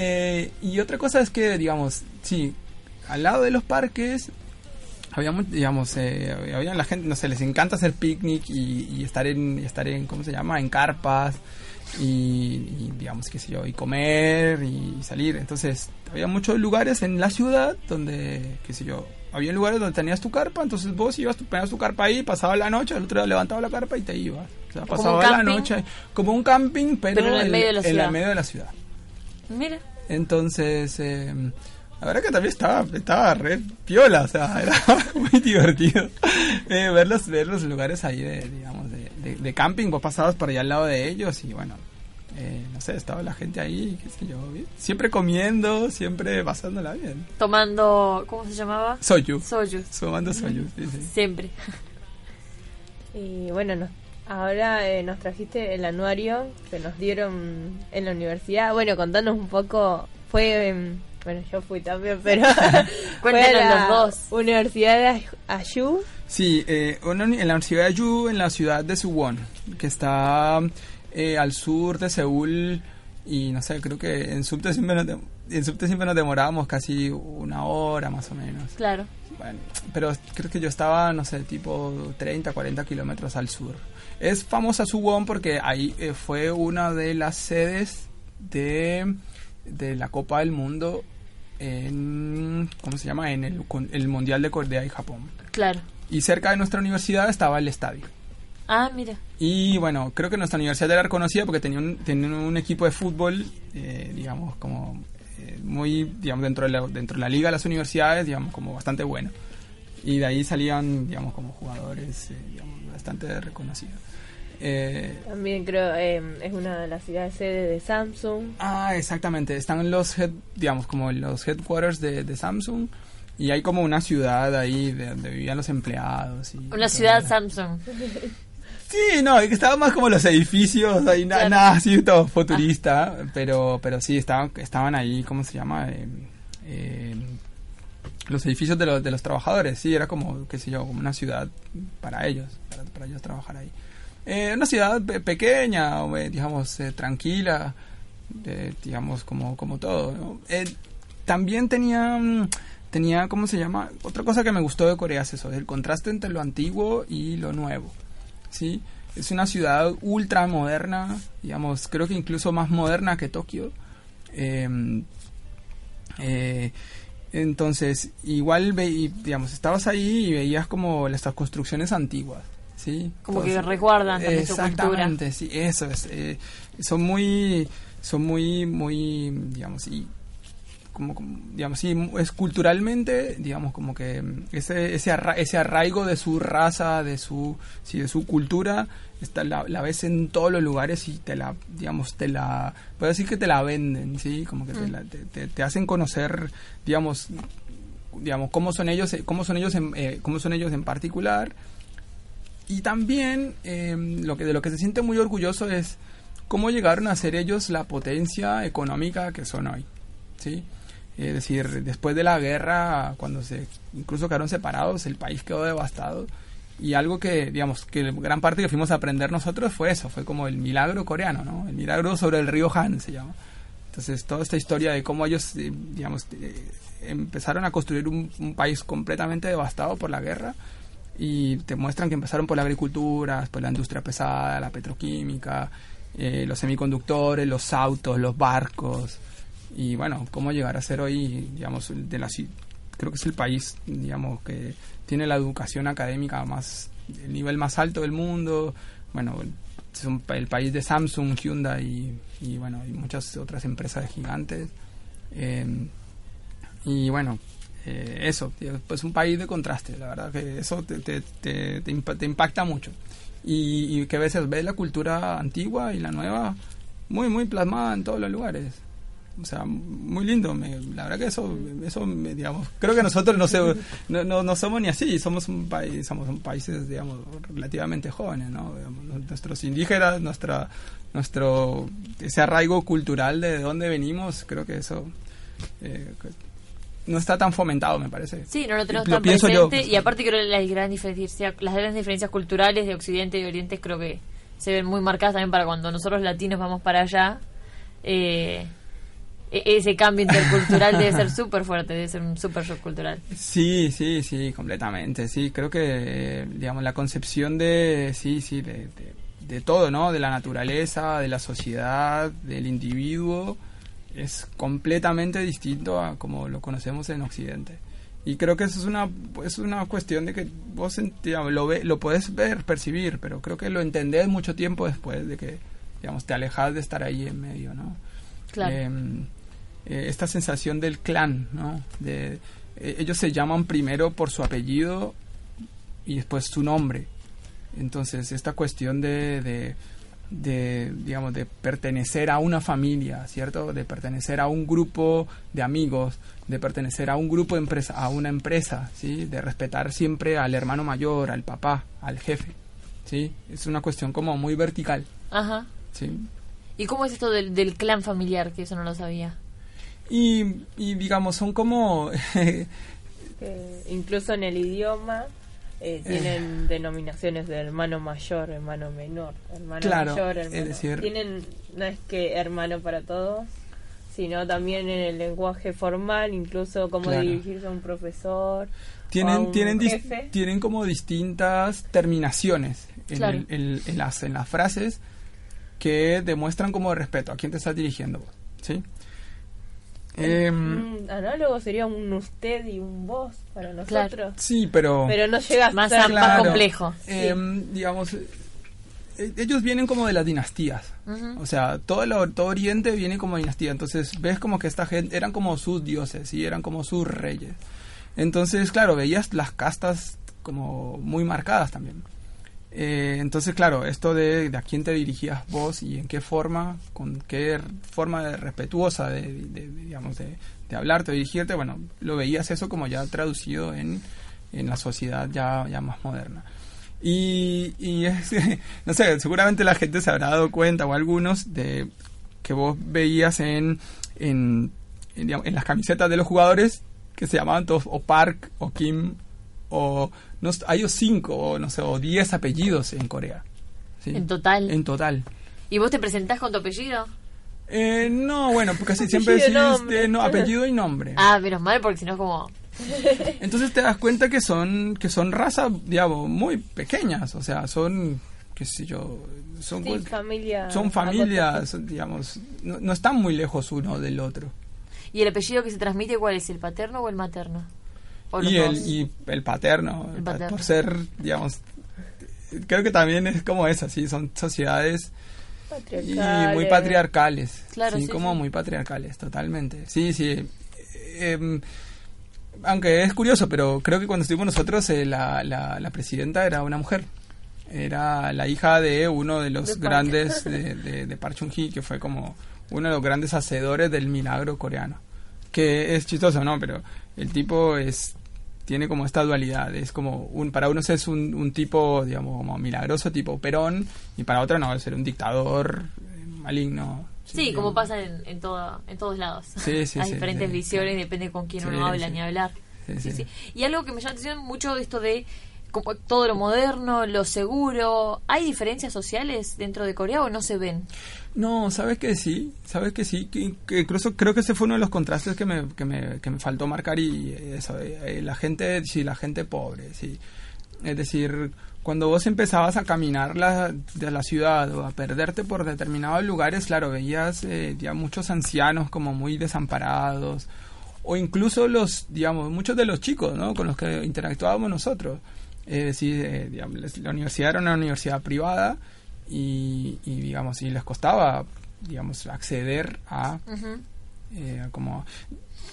Speaker 4: Eh, y otra cosa es que, digamos, sí, al lado de los parques había, digamos, eh, había la gente, no sé, les encanta hacer picnic y, y estar en, y estar en, ¿cómo se llama? En carpas y, y, digamos, qué sé yo, y comer y salir. Entonces, había muchos lugares en la ciudad donde, qué sé yo, había lugares donde tenías tu carpa, entonces vos ibas, tu, ponías tu carpa ahí, pasaba la noche, al otro día levantaba la carpa y te ibas. O sea, pasaba la
Speaker 2: camping,
Speaker 4: noche como un camping, pero,
Speaker 2: pero en el medio de la
Speaker 4: en el medio de la ciudad.
Speaker 2: Mira,
Speaker 4: Entonces, eh, la verdad que también estaba, estaba re piola, o sea, [laughs] era muy divertido eh, ver, los, ver los lugares ahí de, digamos, de, de- de camping, vos pasabas por allá al lado de ellos y bueno, eh, no sé, estaba la gente ahí, qué sé yo, bien, siempre comiendo, siempre pasándola bien.
Speaker 2: tomando, ¿cómo se llamaba?
Speaker 4: Soyu,
Speaker 2: Soju.
Speaker 4: sumando soyu, sí, sí.
Speaker 2: Siempre.
Speaker 3: Y bueno, nos- ahora eh, nos trajiste el anuario que nos dieron en la universidad. Bueno, contanos un poco, fue, em, bueno, yo fui también, pero [laughs] a la
Speaker 2: los dos.
Speaker 3: Universidad de Ay- Ayu.
Speaker 4: Sí, eh, en la Universidad de Yu, en la ciudad de Suwon, que está eh, al sur de Seúl y no sé, creo que en subte siempre nos, en subte siempre nos demorábamos casi una hora más o menos.
Speaker 2: Claro.
Speaker 4: Bueno, pero creo que yo estaba, no sé, tipo 30, 40 kilómetros al sur. Es famosa Suwon porque ahí eh, fue una de las sedes de, de la Copa del Mundo en, ¿cómo se llama? En el, con- el Mundial de Corea y Japón.
Speaker 2: Claro.
Speaker 4: Y cerca de nuestra universidad estaba el estadio.
Speaker 2: Ah, mira.
Speaker 4: Y bueno, creo que nuestra universidad era reconocida porque tenía un, tenía un equipo de fútbol, eh, digamos, como eh, muy, digamos, dentro de, la, dentro de la liga de las universidades, digamos, como bastante bueno. Y de ahí salían, digamos, como jugadores, eh, digamos, bastante reconocidos. Eh,
Speaker 3: También creo eh, es una de las ciudades sede de Samsung.
Speaker 4: Ah, exactamente. Están los, head, digamos, como los headquarters de, de Samsung. Y hay como una ciudad ahí de donde vivían los empleados. Y
Speaker 2: Una ciudad Samsung. [laughs]
Speaker 4: Sí, no, estaban más como los edificios, ahí na-
Speaker 2: Claro.
Speaker 4: nada así todo futurista. Pero, pero sí, estaban, estaban ahí, ¿cómo se llama? Eh, eh, los edificios de los, de los trabajadores. Sí, era como, qué sé yo, como una ciudad para ellos, para, para ellos trabajar ahí. Eh, una ciudad pe- pequeña, eh, digamos, eh, tranquila, digamos, como, como todo. también tenía, mm, tenía, ¿cómo se llama? Otra cosa que me gustó de Corea es eso, el contraste entre lo antiguo y lo nuevo. ¿sí? Es una ciudad ultra moderna, digamos, creo que incluso más moderna que Tokio. Eh, entonces, igual, ve, digamos, estabas ahí y veías como estas construcciones antiguas, ¿sí?
Speaker 2: Como que resguardan también su cultura.
Speaker 4: Exactamente, sí, eso es. eh, son muy, son muy, muy, digamos, y como, como, digamos, sí, es culturalmente, digamos, como que mm, ese, ese, arra- ese arraigo de su raza, de su, sí, de su cultura, está, la, la ves en todos los lugares y te la, digamos, te la, puedo decir que te la venden, sí, como que te, la- te, te- te hacen conocer, digamos, digamos, cómo son ellos, cómo son ellos, en, eh, cómo son ellos en particular, y también eh, lo que de lo que se siente muy orgulloso es cómo llegaron a ser ellos la potencia económica que son hoy, ¿sí? Es decir, después de la guerra, cuando se incluso quedaron separados, el país quedó devastado. Y algo que, digamos, que gran parte que fuimos a aprender nosotros fue eso, fue como el milagro coreano, ¿no? El milagro sobre el río Han se llama. Entonces, toda esta historia de cómo ellos, eh, digamos, eh, empezaron a construir un país completamente devastado por la guerra y te muestran que empezaron por la agricultura, por la industria pesada, la petroquímica, eh, los semiconductores, los autos, los barcos y bueno, cómo llegar a ser hoy, digamos, de la creo que es el país, digamos, que tiene la educación académica más el nivel más alto del mundo, bueno, es el país de Samsung, Hyundai y, bueno, y muchas otras empresas gigantes. Eh, y bueno, eh, eso, tío, pues un país de contraste, la verdad que eso te, te, te, te impa- te impacta mucho. Y, y que a veces ves la cultura antigua y la nueva muy, muy plasmada en todos los lugares. O sea, muy lindo. me- la verdad que eso, eso me- digamos, creo que nosotros no, sé, no, no, no somos ni así, somos un país, somos un países, digamos, relativamente jóvenes, ¿no? Digamos, nuestros indígenas, nuestra, nuestro, ese arraigo cultural de dónde venimos, creo que eso eh, no está tan fomentado, me parece.
Speaker 2: Sí, no lo tenemos
Speaker 4: Lo
Speaker 2: tan
Speaker 4: yo.
Speaker 2: presente y aparte creo que las grandes diferencias, las grandes diferencias culturales de Occidente y Oriente creo que se ven muy marcadas también para cuando nosotros latinos vamos para allá. Eh, e- ese cambio intercultural debe ser súper fuerte, debe ser un súper shock cultural.
Speaker 4: Sí, sí, sí, completamente. Sí, creo que, digamos, la concepción de, sí, sí, de, de, de todo, ¿no? De la naturaleza, de la sociedad, del individuo, es completamente distinto a como lo conocemos en Occidente. Y creo que eso es una, es una cuestión de que vos lo, ve, lo puedes ver, percibir, pero creo que lo entendés mucho tiempo después de que, digamos, te alejas de estar ahí en medio, ¿no?
Speaker 2: Claro.
Speaker 4: Em, eh, esta sensación del clan, ¿no? De, eh, ellos se llaman primero por su apellido y después su nombre. Entonces, esta cuestión de, de, de, digamos, de pertenecer a una familia, ¿cierto? De pertenecer a un grupo de amigos, de pertenecer a un grupo de empresa, a una empresa, ¿sí? De respetar siempre al hermano mayor, al papá, al jefe, ¿sí? Es una cuestión como muy vertical,
Speaker 2: Ajá.
Speaker 4: ¿sí?
Speaker 2: ¿Y cómo es esto del, del clan familiar? Que eso no lo sabía.
Speaker 4: Y, y digamos, son como...
Speaker 3: que [laughs] incluso en el idioma eh, tienen denominaciones de hermano mayor, hermano menor, hermano
Speaker 4: Claro,
Speaker 3: mayor,
Speaker 4: es
Speaker 3: hermano.
Speaker 4: decir-
Speaker 3: tienen no es que hermano para todos, sino también en el lenguaje formal, incluso cómo
Speaker 4: Claro.
Speaker 3: dirigirse a un profesor, a
Speaker 4: tienen
Speaker 3: un
Speaker 4: tienen
Speaker 3: jefe.
Speaker 4: tienen como distintas terminaciones en,
Speaker 2: Claro.
Speaker 4: el- el- en las en las frases que demuestran como respeto a quién te estás dirigiendo ¿sí? Em,
Speaker 3: Un análogo sería un usted y un vos para nosotros,
Speaker 4: sí, pero
Speaker 3: pero no llega a
Speaker 2: Más más complejo.
Speaker 4: em, digamos eh, ellos vienen como de las dinastías. O sea, todo, el, todo Oriente viene como dinastía. Entonces, ves como que esta gente eran como sus dioses y eran como sus reyes. Entonces, claro, veías las castas como muy marcadas también. Eh, entonces, claro, esto de, a quién te dirigías vos y en qué forma, con qué forma de respetuosa de, digamos, de, hablarte o dirigirte, bueno, lo veías eso como ya traducido en, en la sociedad ya, ya más moderna. Y, [laughs] es, no sé, seguramente la gente se habrá dado cuenta, o algunos, de que vos veías en, en, en las camisetas de los jugadores que se llamaban todos o Park o Kim o no, hay o cinco o no sé o diez apellidos en Corea. ¿sí?
Speaker 2: En total.
Speaker 4: En total.
Speaker 2: ¿Y vos te presentás con tu apellido?
Speaker 4: Eh, no, bueno, porque casi [laughs] siempre
Speaker 3: Apellido y
Speaker 4: decís
Speaker 3: nombre.
Speaker 4: de- no, apellido y nombre.
Speaker 2: Ah, menos mal, porque si no es como... [laughs]
Speaker 4: Entonces te das cuenta que son que son razas, digamos, muy pequeñas, o sea, son qué sé yo, son
Speaker 3: Sí, familia.
Speaker 4: son familias, digamos, no, no están muy lejos uno del otro.
Speaker 2: ¿Y el apellido que se transmite cuál es? ¿El paterno o el materno? ¿O los
Speaker 4: y el y el paterno,
Speaker 2: El paterno.
Speaker 4: por ser, digamos, creo que también es como esa, sí, son sociedades y muy patriarcales,
Speaker 2: Claro,
Speaker 4: sí,
Speaker 2: sí,
Speaker 4: como
Speaker 2: sí.
Speaker 4: muy patriarcales, totalmente. Sí, sí. Em, aunque es curioso, pero creo que cuando estuvimos nosotros, eh, la, la, la presidenta era una mujer. Era la hija de uno de los
Speaker 3: De
Speaker 4: grandes [laughs] de, de, de Park Chung-hee, que fue como uno de los grandes hacedores del milagro coreano. Que es chistoso, ¿no? Pero el tipo es tiene como esta dualidad. Es como, un, para unos es un, un tipo, digamos, como milagroso, tipo Perón, y para otros no, es ser un dictador eh, maligno.
Speaker 2: Sí, como pasa en, en, todo, en todos lados.
Speaker 4: Sí, sí, [laughs]
Speaker 2: Hay
Speaker 4: sí,
Speaker 2: diferentes visiones, depende con quién uno habla ni hablar. Y algo que me llama la atención mucho de esto de como todo lo moderno, lo seguro. ¿Hay diferencias sociales dentro de Corea o no se ven?
Speaker 4: No, sabes que sí, sabes que sí, que, incluso creo que ese fue uno de los contrastes que me, que me, que me faltó marcar y eso, eh, eh, la gente, sí, la gente pobre, sí. Es decir, cuando vos empezabas a caminar la, de la ciudad o a perderte por determinados lugares, claro, veías eh, ya muchos ancianos como muy desamparados o incluso los, digamos, muchos de los chicos, ¿no? Con los que interactuábamos nosotros. Es decir, eh, digamos, les- la universidad era una universidad privada y, y, digamos, y les costaba, digamos, acceder a eh, como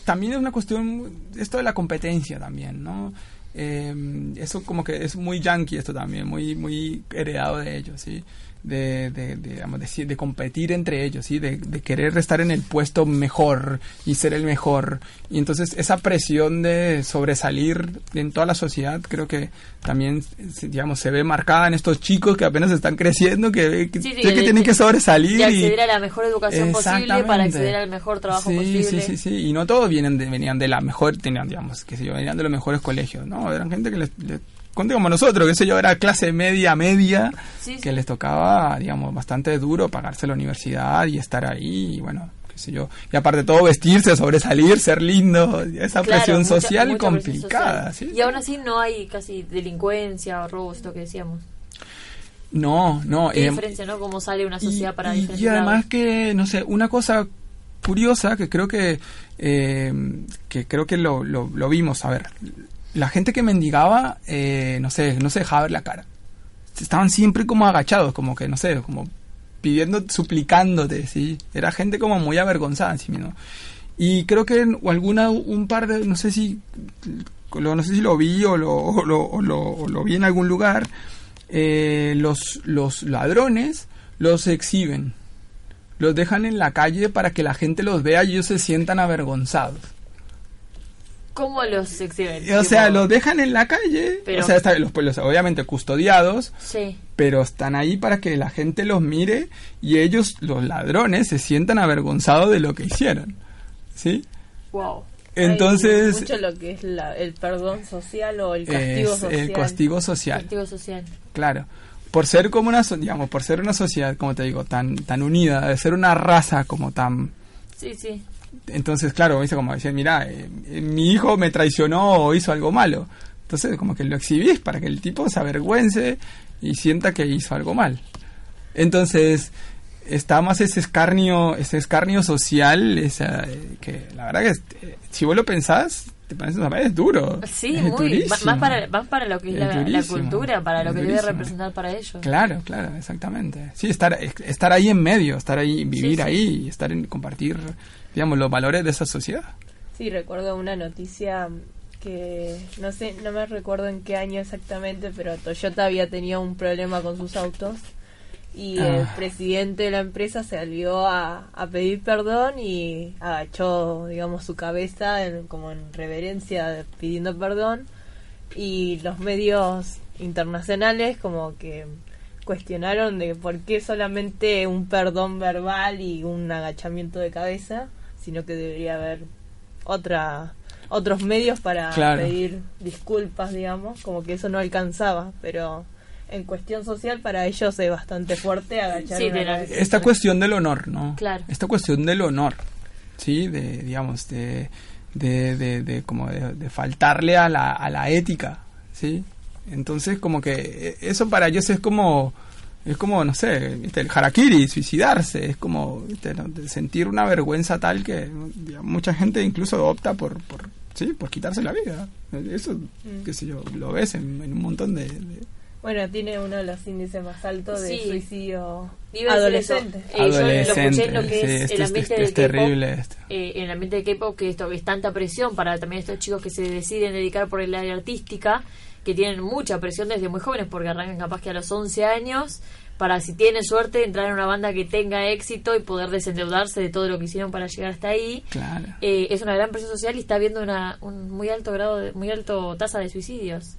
Speaker 4: también es una cuestión esto de la competencia también no Eh, eso como que es muy yankee esto también muy muy heredado de ellos sí de, de, de, digamos, de, de competir entre ellos sí de, de querer estar en el puesto mejor y ser el mejor y entonces esa presión de sobresalir en toda la sociedad creo que también se- digamos se ve marcada en estos chicos que apenas están creciendo que, que,
Speaker 2: Sí, sí,
Speaker 4: que
Speaker 2: de-
Speaker 4: tienen que sobresalir y-
Speaker 2: acceder a la mejor educación posible para acceder al mejor trabajo posible.
Speaker 4: Sí, sí, sí. Y no todos vienen de, venían de la mejor, tenían, digamos, que sé yo, venían de los mejores colegios, ¿no? Eran gente que les, les conté como nosotros, que sé yo, era clase media, media,
Speaker 2: Sí,
Speaker 4: que les tocaba, digamos, bastante duro pagarse la universidad y estar ahí, y bueno, qué sé yo. Y aparte de todo, vestirse, sobresalir, ser lindo, esa
Speaker 2: Claro,
Speaker 4: presión
Speaker 2: mucha-
Speaker 4: social
Speaker 2: mucha presión
Speaker 4: complicada,
Speaker 2: social.
Speaker 4: ¿sí?
Speaker 2: Y aún así no hay casi delincuencia o robos, esto que decíamos.
Speaker 4: No, no.
Speaker 2: Qué
Speaker 4: eh,
Speaker 2: diferencia, ¿no? Cómo sale una sociedad
Speaker 4: y,
Speaker 2: para
Speaker 4: y- además que, no sé, una cosa curiosa que creo que, eh, que creo que lo, lo, lo vimos, a ver, la gente que mendigaba, eh, no sé, no se dejaba ver la cara. Estaban siempre como agachados, como que, no sé, como pidiendo, suplicándote, ¿sí? Era gente como muy avergonzada sí mismo. Y creo que alguna, un par de, no sé si, no sé si lo vi o lo vi en algún lugar, eh, los, los ladrones los exhiben. Los dejan en la calle para que la gente los vea y ellos se sientan avergonzados.
Speaker 2: ¿Cómo los exhiben?
Speaker 4: O sea, los dejan en la calle,
Speaker 2: Pero-
Speaker 4: o sea, están los, pues, los- obviamente custodiados,
Speaker 2: Sí.
Speaker 4: pero están ahí para que la gente los mire y ellos, los ladrones, se sientan avergonzados de lo que hicieron. ¿Sí?
Speaker 2: Wow.
Speaker 4: Entonces,
Speaker 3: Hay mucho lo que es la- el perdón social o el castigo
Speaker 4: es
Speaker 3: social.
Speaker 4: el castigo social.
Speaker 2: Castigo social.
Speaker 4: Claro. Por ser como una, digamos, por ser una sociedad, como te digo, tan, tan unida, de ser una raza como tan,
Speaker 2: Sí, sí.
Speaker 4: Entonces, claro, dice como mira, eh, eh, mi hijo me traicionó o hizo algo malo. Entonces, como que lo exhibís para que el tipo se avergüence y sienta que hizo algo mal. Entonces, está más ese escarnio, ese escarnio social, esa, eh, que la verdad que si vos lo pensás, te parece es duro.
Speaker 2: Sí,
Speaker 4: es
Speaker 2: muy. Más para, más para lo que es,
Speaker 4: Es
Speaker 2: la, cultura, para lo
Speaker 4: es
Speaker 2: que debe
Speaker 4: durísimo.
Speaker 2: representar para ellos.
Speaker 4: Claro, claro, exactamente. Sí, estar, estar ahí en medio, estar ahí, vivir
Speaker 2: sí.
Speaker 4: ahí, estar en compartir, digamos, los valores de esa sociedad.
Speaker 3: Sí, recuerdo una noticia que no sé, no me recuerdo en qué año exactamente, pero Toyota había tenido un problema con sus autos y el
Speaker 4: Ah.
Speaker 3: presidente de la empresa se salió a, a pedir perdón y agachó, digamos, su cabeza en- como en reverencia pidiendo perdón y los medios internacionales como que cuestionaron de por qué solamente un perdón verbal y un agachamiento de cabeza, sino que debería haber otra otros medios para
Speaker 4: Claro.
Speaker 3: pedir disculpas, digamos, como que eso no alcanzaba, pero en cuestión social para ellos es bastante fuerte agachar
Speaker 2: Sí,
Speaker 3: una.
Speaker 4: Esta cuestión del honor, ¿no?
Speaker 2: Claro.
Speaker 4: Esta cuestión del honor, ¿sí? De, digamos, de, de, de, de como de, de faltarle a la, a la ética, ¿sí? Entonces, como que eh, eso para ellos es como, es como, no sé, ¿viste? el harakiri, suicidarse, es como ¿viste? ¿no? de sentir una vergüenza tal que digamos, mucha gente incluso opta por, por, ¿sí? por quitarse la vida. Eso, qué sé yo, lo ves en, en un montón de- de,
Speaker 3: Bueno, tiene uno de los índices más altos de
Speaker 2: Sí.
Speaker 3: suicidio adolescente.
Speaker 2: Eh, yo lo escuché en lo que
Speaker 4: sí,
Speaker 2: es
Speaker 4: este
Speaker 2: el
Speaker 4: es-
Speaker 2: ambiente
Speaker 4: este es terrible esto.
Speaker 2: eh, en el ambiente de K-pop que esto es tanta presión para también estos chicos que se deciden dedicar por el área artística que tienen mucha presión desde muy jóvenes porque arrancan capaz que a los 11 años para si tienen suerte entrar en una banda que tenga éxito y poder desendeudarse de todo lo que hicieron para llegar hasta ahí
Speaker 4: Claro.
Speaker 2: Eh, es una gran presión social y está habiendo una un muy alto grado de, muy alto tasa de suicidios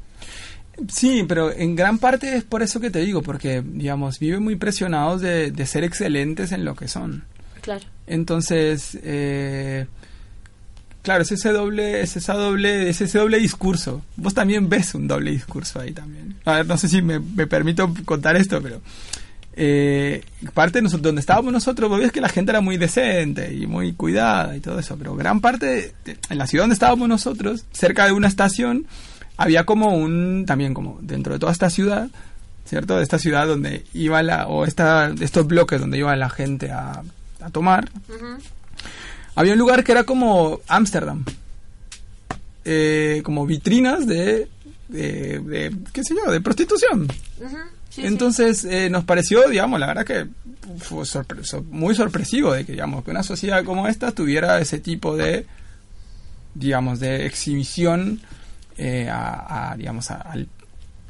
Speaker 4: Sí, pero en gran parte es por eso que te digo, porque, digamos, viven muy presionados de, de ser excelentes en lo que son.
Speaker 2: claro
Speaker 4: Entonces, eh, claro, es ese doble, es esa doble, es ese doble discurso. Vos también ves un doble discurso ahí también. A ver, no sé si me, me permito contar esto, pero eh, parte de nosotros, donde estábamos nosotros, vos ves que la gente era muy decente y muy cuidada y todo eso, pero gran parte, de- en la ciudad donde estábamos nosotros, cerca de una estación, había como un, también como dentro de toda esta ciudad, ¿cierto? De esta ciudad donde iba la, o esta, estos bloques donde iba la gente a, a tomar, había un lugar que era como Ámsterdam. Eh, como vitrinas de, de, de, qué sé yo, de prostitución.
Speaker 2: Sí.
Speaker 4: Entonces eh, nos pareció, digamos, la verdad que fue sorpre- muy sorpresivo de que, digamos, que una sociedad como esta tuviera ese tipo de, digamos, de exhibición eh, a, a, digamos, a- al,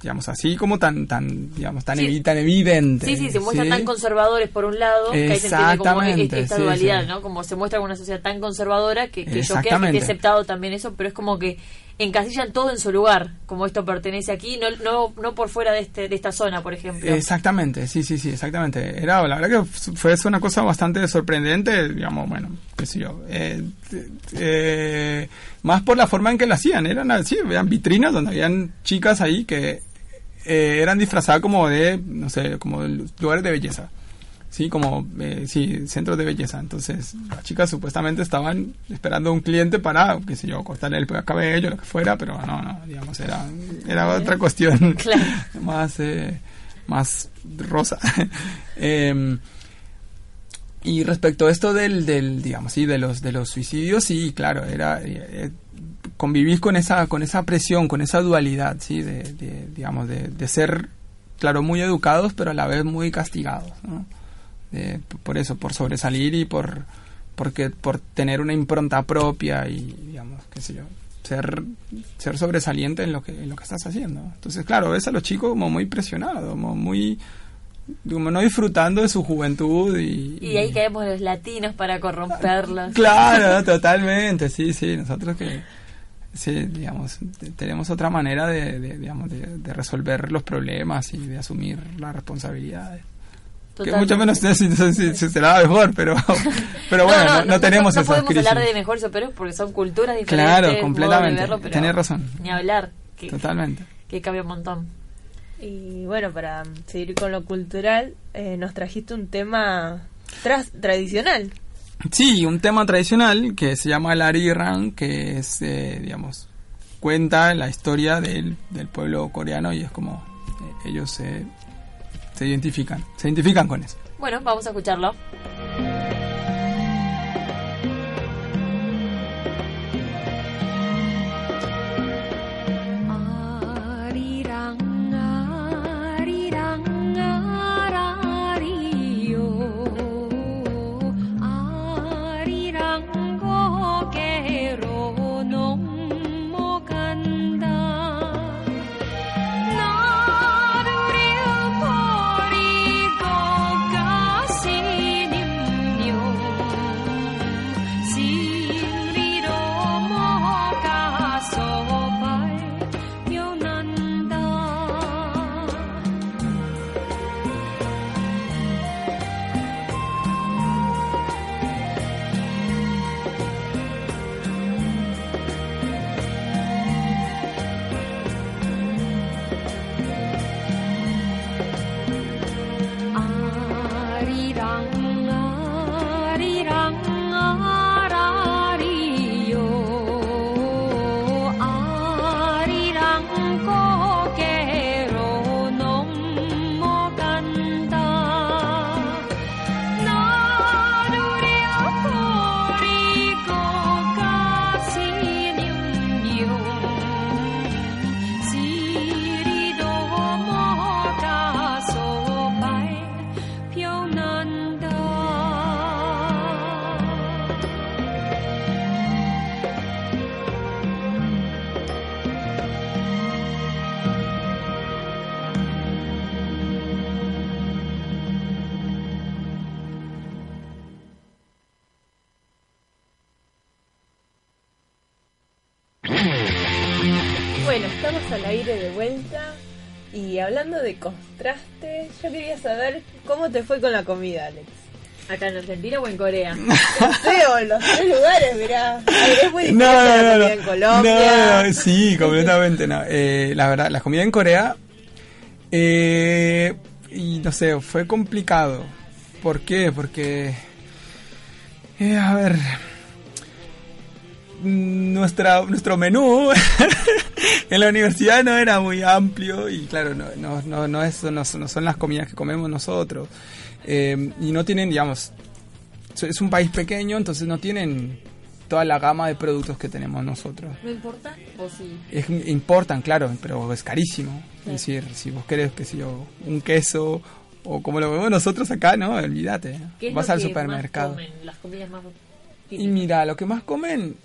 Speaker 4: digamos, así como tan, tan, digamos, tan,
Speaker 2: Sí.
Speaker 4: evi- tan evidente.
Speaker 2: Sí, sí, se muestran
Speaker 4: ¿sí?
Speaker 2: tan conservadores por un lado, que ahí se entiende como e-
Speaker 4: Exactamente,
Speaker 2: esta
Speaker 4: sí,
Speaker 2: dualidad. ¿no? Como se muestra como una sociedad tan conservadora que, que yo creo que he aceptado también eso, pero es como que encasillan todo en su lugar, como esto pertenece aquí, no, no, no por fuera de, este, de esta zona, por ejemplo.
Speaker 4: Exactamente, sí, sí, sí, exactamente. Era, la verdad que fue una cosa bastante sorprendente, digamos, bueno, qué sé yo. eh, eh, más por la forma en que lo hacían, eran así, eran vitrinas donde habían chicas ahí que eh, eran disfrazadas como de, no sé, como de lugares de belleza. Sí, como, eh, sí, centros de belleza. Entonces, las chicas supuestamente estaban esperando un cliente para, qué sé yo, cortarle el cabello, lo que fuera, pero no, no, digamos, era, era otra cuestión [laughs]
Speaker 2: Claro.
Speaker 4: más, eh, más rosa. [laughs] Em, y respecto a esto del, del digamos, sí, de los, de los suicidios, sí, claro, era, eh, eh, convivís con esa, con esa presión, con esa dualidad, sí, de, de, digamos, de, de ser, claro, muy educados, pero a la vez muy castigados, ¿no? De- por eso, por sobresalir y por, porque, por tener una impronta propia y, digamos, qué sé yo, ser, ser sobresaliente en lo que, en lo que estás haciendo. Entonces, claro, ves a los chicos como muy presionados, como muy, como no disfrutando de su juventud y...
Speaker 2: Y ahí caemos los latinos para corromperlos.
Speaker 4: Claro, [laughs] totalmente, sí, sí, nosotros que, sí, digamos, te- tenemos otra manera de, de, digamos, de, de resolver los problemas y de asumir las responsabilidades. Que mucho menos sé si, si- si será mejor, pero, [laughs] pero bueno, no, no tenemos
Speaker 2: no,
Speaker 4: esas
Speaker 2: podemos
Speaker 4: crisis.
Speaker 2: hablar de mejores o peores porque son culturas diferentes.
Speaker 4: Claro, completamente.
Speaker 2: verlo, pero
Speaker 4: Tenés razón.
Speaker 2: Ni hablar, que,
Speaker 4: Totalmente.
Speaker 2: que cambia un montón.
Speaker 3: Y bueno, para seguir con lo cultural, eh, nos trajiste un tema tras tradicional.
Speaker 4: Sí, un tema tradicional que se llama el Arirang, que es, eh, digamos, cuenta la historia del, del pueblo coreano y es como eh, ellos se, se identifican, se identifican con eso.
Speaker 2: Bueno, vamos a escucharlo.
Speaker 3: De contraste, yo quería saber cómo te fue con la comida, Alex.
Speaker 2: ¿Acá en Argentina o en Corea?
Speaker 3: No sé, o en los tres lugares, mirá. Es muy
Speaker 4: No,
Speaker 3: la
Speaker 4: no,
Speaker 3: comida
Speaker 4: no,
Speaker 3: en Colombia.
Speaker 4: No, no, sí, completamente no. Eh, la verdad, la comida en Corea, eh, y no sé, fue complicado. ¿Por qué? Porque, eh, a ver, nuestra, nuestro menú [laughs] en la universidad no era muy amplio y claro, no, no, no, no, es- no son no son las comidas que comemos nosotros. Eh, y no tienen, digamos, es un país pequeño, entonces no tienen toda la gama de productos que tenemos nosotros.
Speaker 2: ¿No importa? ¿O sí?
Speaker 4: Es, importan, claro, pero es carísimo.
Speaker 2: Claro.
Speaker 4: Es decir, si vos querés, que sé yo, un queso o como lo vemos nosotros acá, ¿no? Olvídate.
Speaker 2: ¿Qué es
Speaker 4: Vas
Speaker 2: lo
Speaker 4: al
Speaker 2: que
Speaker 4: supermercado.
Speaker 2: Más comen? Las comidas más
Speaker 4: Y mira, lo que más comen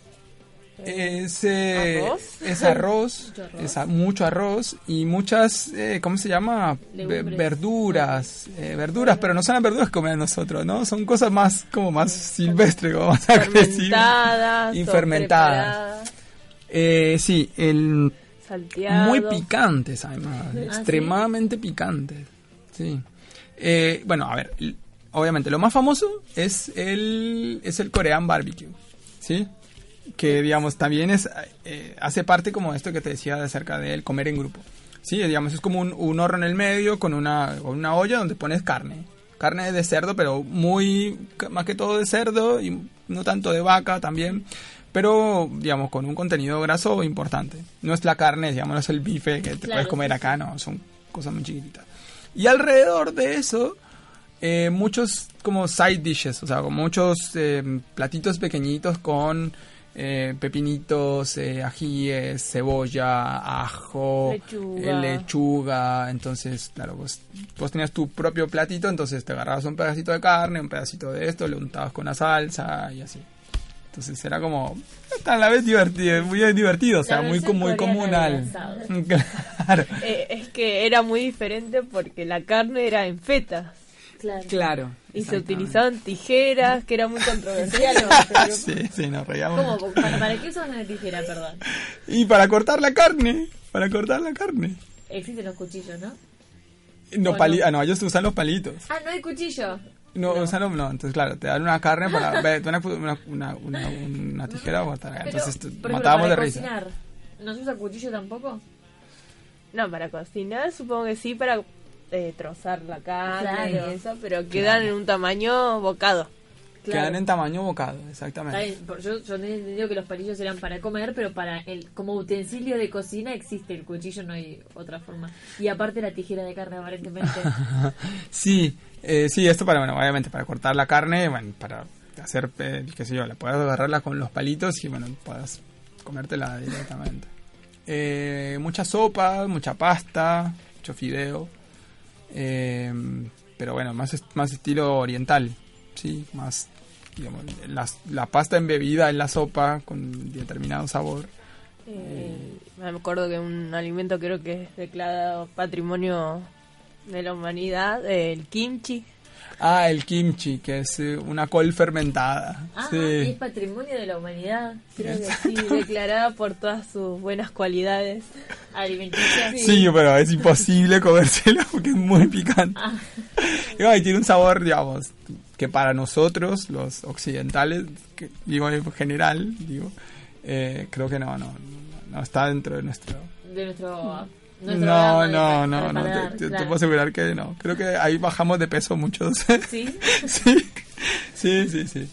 Speaker 4: es, eh,
Speaker 3: ¿Arroz?
Speaker 4: es arroz, [laughs]
Speaker 2: Mucho arroz.
Speaker 4: es a- mucho arroz y muchas, eh, ¿cómo se llama? Ve- verduras, eh, verduras, pero no son las verduras que comemos nosotros, ¿no? Son cosas más, como más silvestres, como más.
Speaker 3: Fermentadas,
Speaker 4: Y fermentadas. Eh, sí, el, muy picantes además,
Speaker 2: ¿sí?
Speaker 4: extremadamente picantes. Sí. Eh, bueno, a ver, obviamente lo más famoso es el es el Korean barbecue, ¿sí? Que digamos también es eh, hace parte como esto que te decía acerca del comer en grupo. Sí, digamos es como un, un horno en el medio con una una olla donde pones carne. Carne de cerdo, pero muy más que todo de cerdo y no tanto de vaca también pero digamos con un contenido graso importante. No es la carne, digamos, no es el bife que te
Speaker 2: Claro,
Speaker 4: puedes comer acá, no, son cosas muy chiquititas. Y alrededor de eso, eh, muchos como side dishes, o sea, con muchos eh, platitos pequeñitos con eh, pepinitos, eh, ajíes, cebolla, ajo,
Speaker 3: Lechuga.
Speaker 4: eh, lechuga. Entonces, claro, vos, vos tenías tu propio platito, entonces te agarrabas un pedacito de carne, un pedacito de esto, lo untabas con la salsa y así. Entonces era como a la vez divertido, muy divertido, o sea, muy, muy comunal. [laughs] Claro.
Speaker 3: Eh, es que era muy diferente porque la carne era en fetas
Speaker 2: Claro.
Speaker 4: Claro.
Speaker 3: y se utilizaban tijeras, que era muy [laughs] controversial.
Speaker 4: Sí, sí, nos reíamos.
Speaker 2: ¿Cómo? ¿Para, ¿Para qué usan una tijera, perdón?
Speaker 4: Y para cortar la carne, para cortar la carne.
Speaker 2: Existen los cuchillos, ¿no?
Speaker 4: No, pali- ah, no, ellos usan los palitos.
Speaker 2: Ah, no hay cuchillo.
Speaker 4: No, usan los- no, entonces claro, te dan una carne para [laughs] ve, una, una, una, una, una tijera cortar.
Speaker 2: Pero,
Speaker 4: Entonces matábamos de
Speaker 2: para
Speaker 4: risa.
Speaker 2: cocinar, ¿no se usa cuchillo tampoco?
Speaker 3: No, para cocinar supongo que sí, para eh, trozar la carne
Speaker 2: Claro.
Speaker 3: y eso, pero quedan en un tamaño bocado.
Speaker 4: Quedan en tamaño bocado, exactamente.
Speaker 2: Yo, yo he entendido que los palillos eran para comer, pero para el como utensilio de cocina existe el cuchillo, no hay otra forma. Y aparte la tijera de carne, aparentemente. [laughs]
Speaker 4: Sí, eh, sí, esto para, bueno, obviamente para cortar la carne, bueno, para hacer, eh, qué sé yo, la puedes agarrarla con los palitos y bueno, puedas comértela directamente. Eh, mucha sopa, mucha pasta, mucho fideo, eh, pero bueno, más, más estilo oriental, sí, más, digamos, las- la pasta embebida en la sopa con determinado sabor.
Speaker 3: Eh, me acuerdo que un alimento creo que es declarado patrimonio de la humanidad, el kimchi.
Speaker 4: Ah, el kimchi, que es eh, una col fermentada.
Speaker 2: Ah,
Speaker 4: sí.
Speaker 2: es patrimonio de la humanidad.
Speaker 3: Creo que sí, declarada por todas sus buenas cualidades.
Speaker 2: Alimenticia.
Speaker 4: Sí, pero es imposible comérselo porque es muy picante.
Speaker 2: Ah,
Speaker 4: Y, tiene un sabor, digamos, que para nosotros, los occidentales, que, digo en general, digo, eh, creo que no, no, no, no está dentro de nuestro...
Speaker 2: de nuestro.
Speaker 4: No, no, no, no, te, puedo asegurar que no. Creo que ahí bajamos de peso muchos. [laughs]
Speaker 2: Sí.
Speaker 4: sí, sí, sí, sí.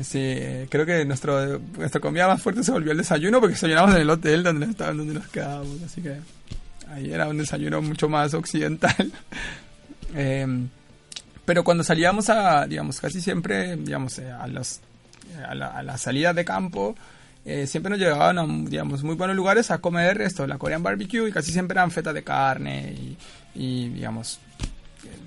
Speaker 4: Sí, eh, creo que nuestro, nuestra comida más fuerte se volvió el desayuno porque desayunábamos en el hotel donde, nos- donde nos quedábamos. Así que ahí era un desayuno mucho más occidental. [laughs] Eh, pero cuando salíamos a, digamos, casi siempre, digamos, eh, a, los, a, la, a la salida de campo, eh, siempre nos llevaban a, digamos, muy buenos lugares a comer esto, la Korean barbecue, y casi siempre eran fetas de carne y, y, digamos,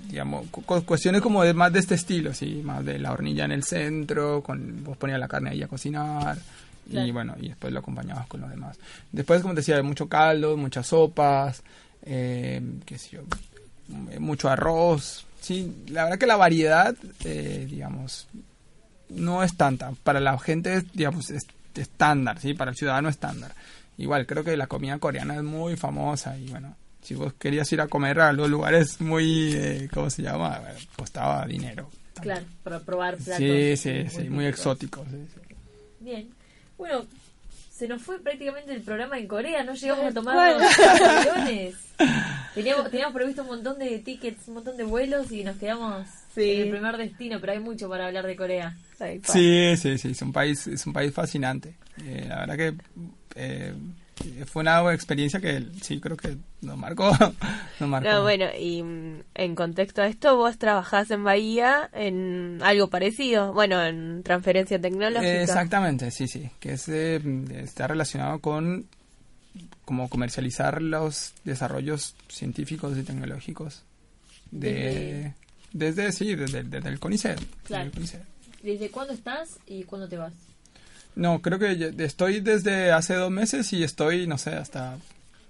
Speaker 4: digamos, cu- cu- cuestiones como de más de este estilo, sí, más de la hornilla en el centro, con vos ponías la carne ahí a cocinar y
Speaker 2: Claro.
Speaker 4: bueno, y después lo acompañabas con lo demás. Después, como te decía, mucho caldo, muchas sopas, eh, qué sé yo, mucho arroz. Sí, la verdad que la variedad, eh, digamos, no es tanta. Para la gente, digamos, es estándar, ¿sí? Para el ciudadano estándar. Igual, creo que la comida coreana es muy famosa y bueno, si vos querías ir a comer a los lugares muy, eh, ¿cómo se llama? Bueno, costaba dinero.
Speaker 2: Claro, para probar platos.
Speaker 4: Sí, sí, sí, muy exóticos. sí, sí.
Speaker 2: Bien. Bueno, se nos fue prácticamente el programa en Corea, no llegamos a tomar
Speaker 3: Bueno.
Speaker 2: los [laughs] aviones. Teníamos, teníamos previsto un montón de tickets, un montón de vuelos y nos quedamos
Speaker 3: Sí.
Speaker 2: en el primer destino, pero hay mucho para hablar de Corea.
Speaker 4: Sí, sí, sí, es un país, es un país fascinante. Eh, la verdad que eh, fue una experiencia que sí creo que nos marcó. [laughs] Nos marcó.
Speaker 3: No, bueno, y mm, en contexto a esto, vos trabajás en Bahía en algo parecido, bueno, en transferencia tecnológica.
Speaker 4: Eh, Exactamente, sí, sí, que es, eh, está relacionado con como comercializar los desarrollos científicos y tecnológicos de desde sí, desde, desde el CONICET. desde
Speaker 2: Claro.
Speaker 4: el CONICET.
Speaker 2: ¿Desde cuándo estás y cuándo te vas?
Speaker 4: No, creo que estoy desde hace dos meses y estoy, no sé, hasta,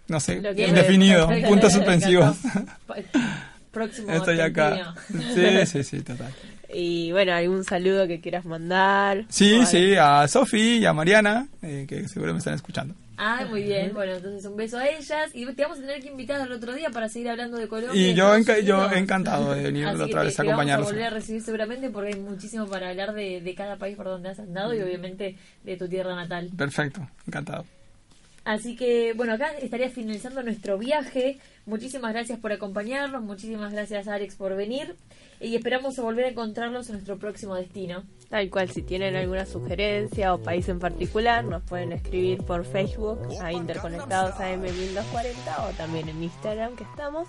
Speaker 4: no sé, indefinido, [laughs] puntos suspensivos. [laughs]
Speaker 2: Próximo
Speaker 4: Estoy acá. Sí, [laughs] sí, sí, total.
Speaker 3: Y bueno, algún saludo que quieras mandar.
Speaker 4: Sí, sí, a Sofi y a Mariana, eh, que seguro me están escuchando.
Speaker 2: Ah, muy bien. Bueno, entonces un beso a ellas. Y te vamos a tener que invitar al otro día para seguir hablando de Colombia.
Speaker 4: Y yo, enca- yo encantado de venir [laughs]
Speaker 2: Así que
Speaker 4: otra
Speaker 2: te-
Speaker 4: vez a
Speaker 2: vamos
Speaker 4: acompañarlos.
Speaker 2: a volver a recibir seguramente porque hay muchísimo para hablar de, de cada país por donde has andado y obviamente de tu tierra natal.
Speaker 4: Perfecto, encantado.
Speaker 2: Así que, bueno, acá estaría finalizando nuestro viaje. Muchísimas gracias por acompañarnos, muchísimas gracias Alex por venir y esperamos volver a encontrarlos en nuestro próximo destino.
Speaker 3: Tal cual, si tienen alguna sugerencia o país en particular, nos pueden escribir por Facebook a Interconectados AM1240 o también en Instagram que estamos.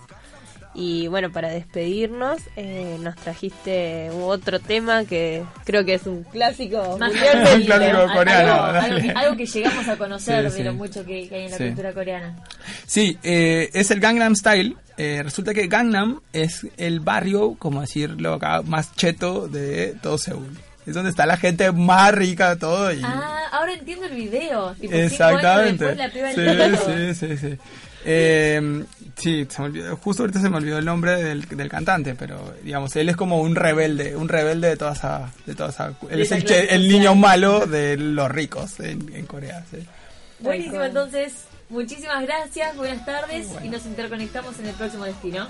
Speaker 3: Y bueno, para despedirnos, eh, nos trajiste otro tema que creo que es un clásico
Speaker 2: Más [laughs]
Speaker 3: mundial
Speaker 4: Un clásico
Speaker 2: algo-
Speaker 4: coreano,
Speaker 2: algo, que, algo que llegamos a conocer
Speaker 4: Sí,
Speaker 2: de lo mucho que, que hay en la
Speaker 4: Sí.
Speaker 2: cultura coreana.
Speaker 4: Sí, eh, es el Gangnam Style. Eh, resulta que Gangnam es el barrio, como decirlo acá, más cheto de todo Seúl. Es donde está la gente más rica de todo. Y...
Speaker 2: Ah, ahora entiendo el video. Tipo,
Speaker 4: Exactamente.
Speaker 2: después la piba
Speaker 4: Sí,
Speaker 2: entendió.
Speaker 4: sí, sí, sí. [laughs] Eh, Sí, se me olvidó, justo ahorita se me olvidó el nombre del, del, cantante, pero digamos, él es como un rebelde, un rebelde de toda esa... De toda él es el, niño malo de los ricos en, en Corea. Sí.
Speaker 2: Buenísimo, entonces, muchísimas gracias, buenas tardes y nos interconectamos en el próximo destino.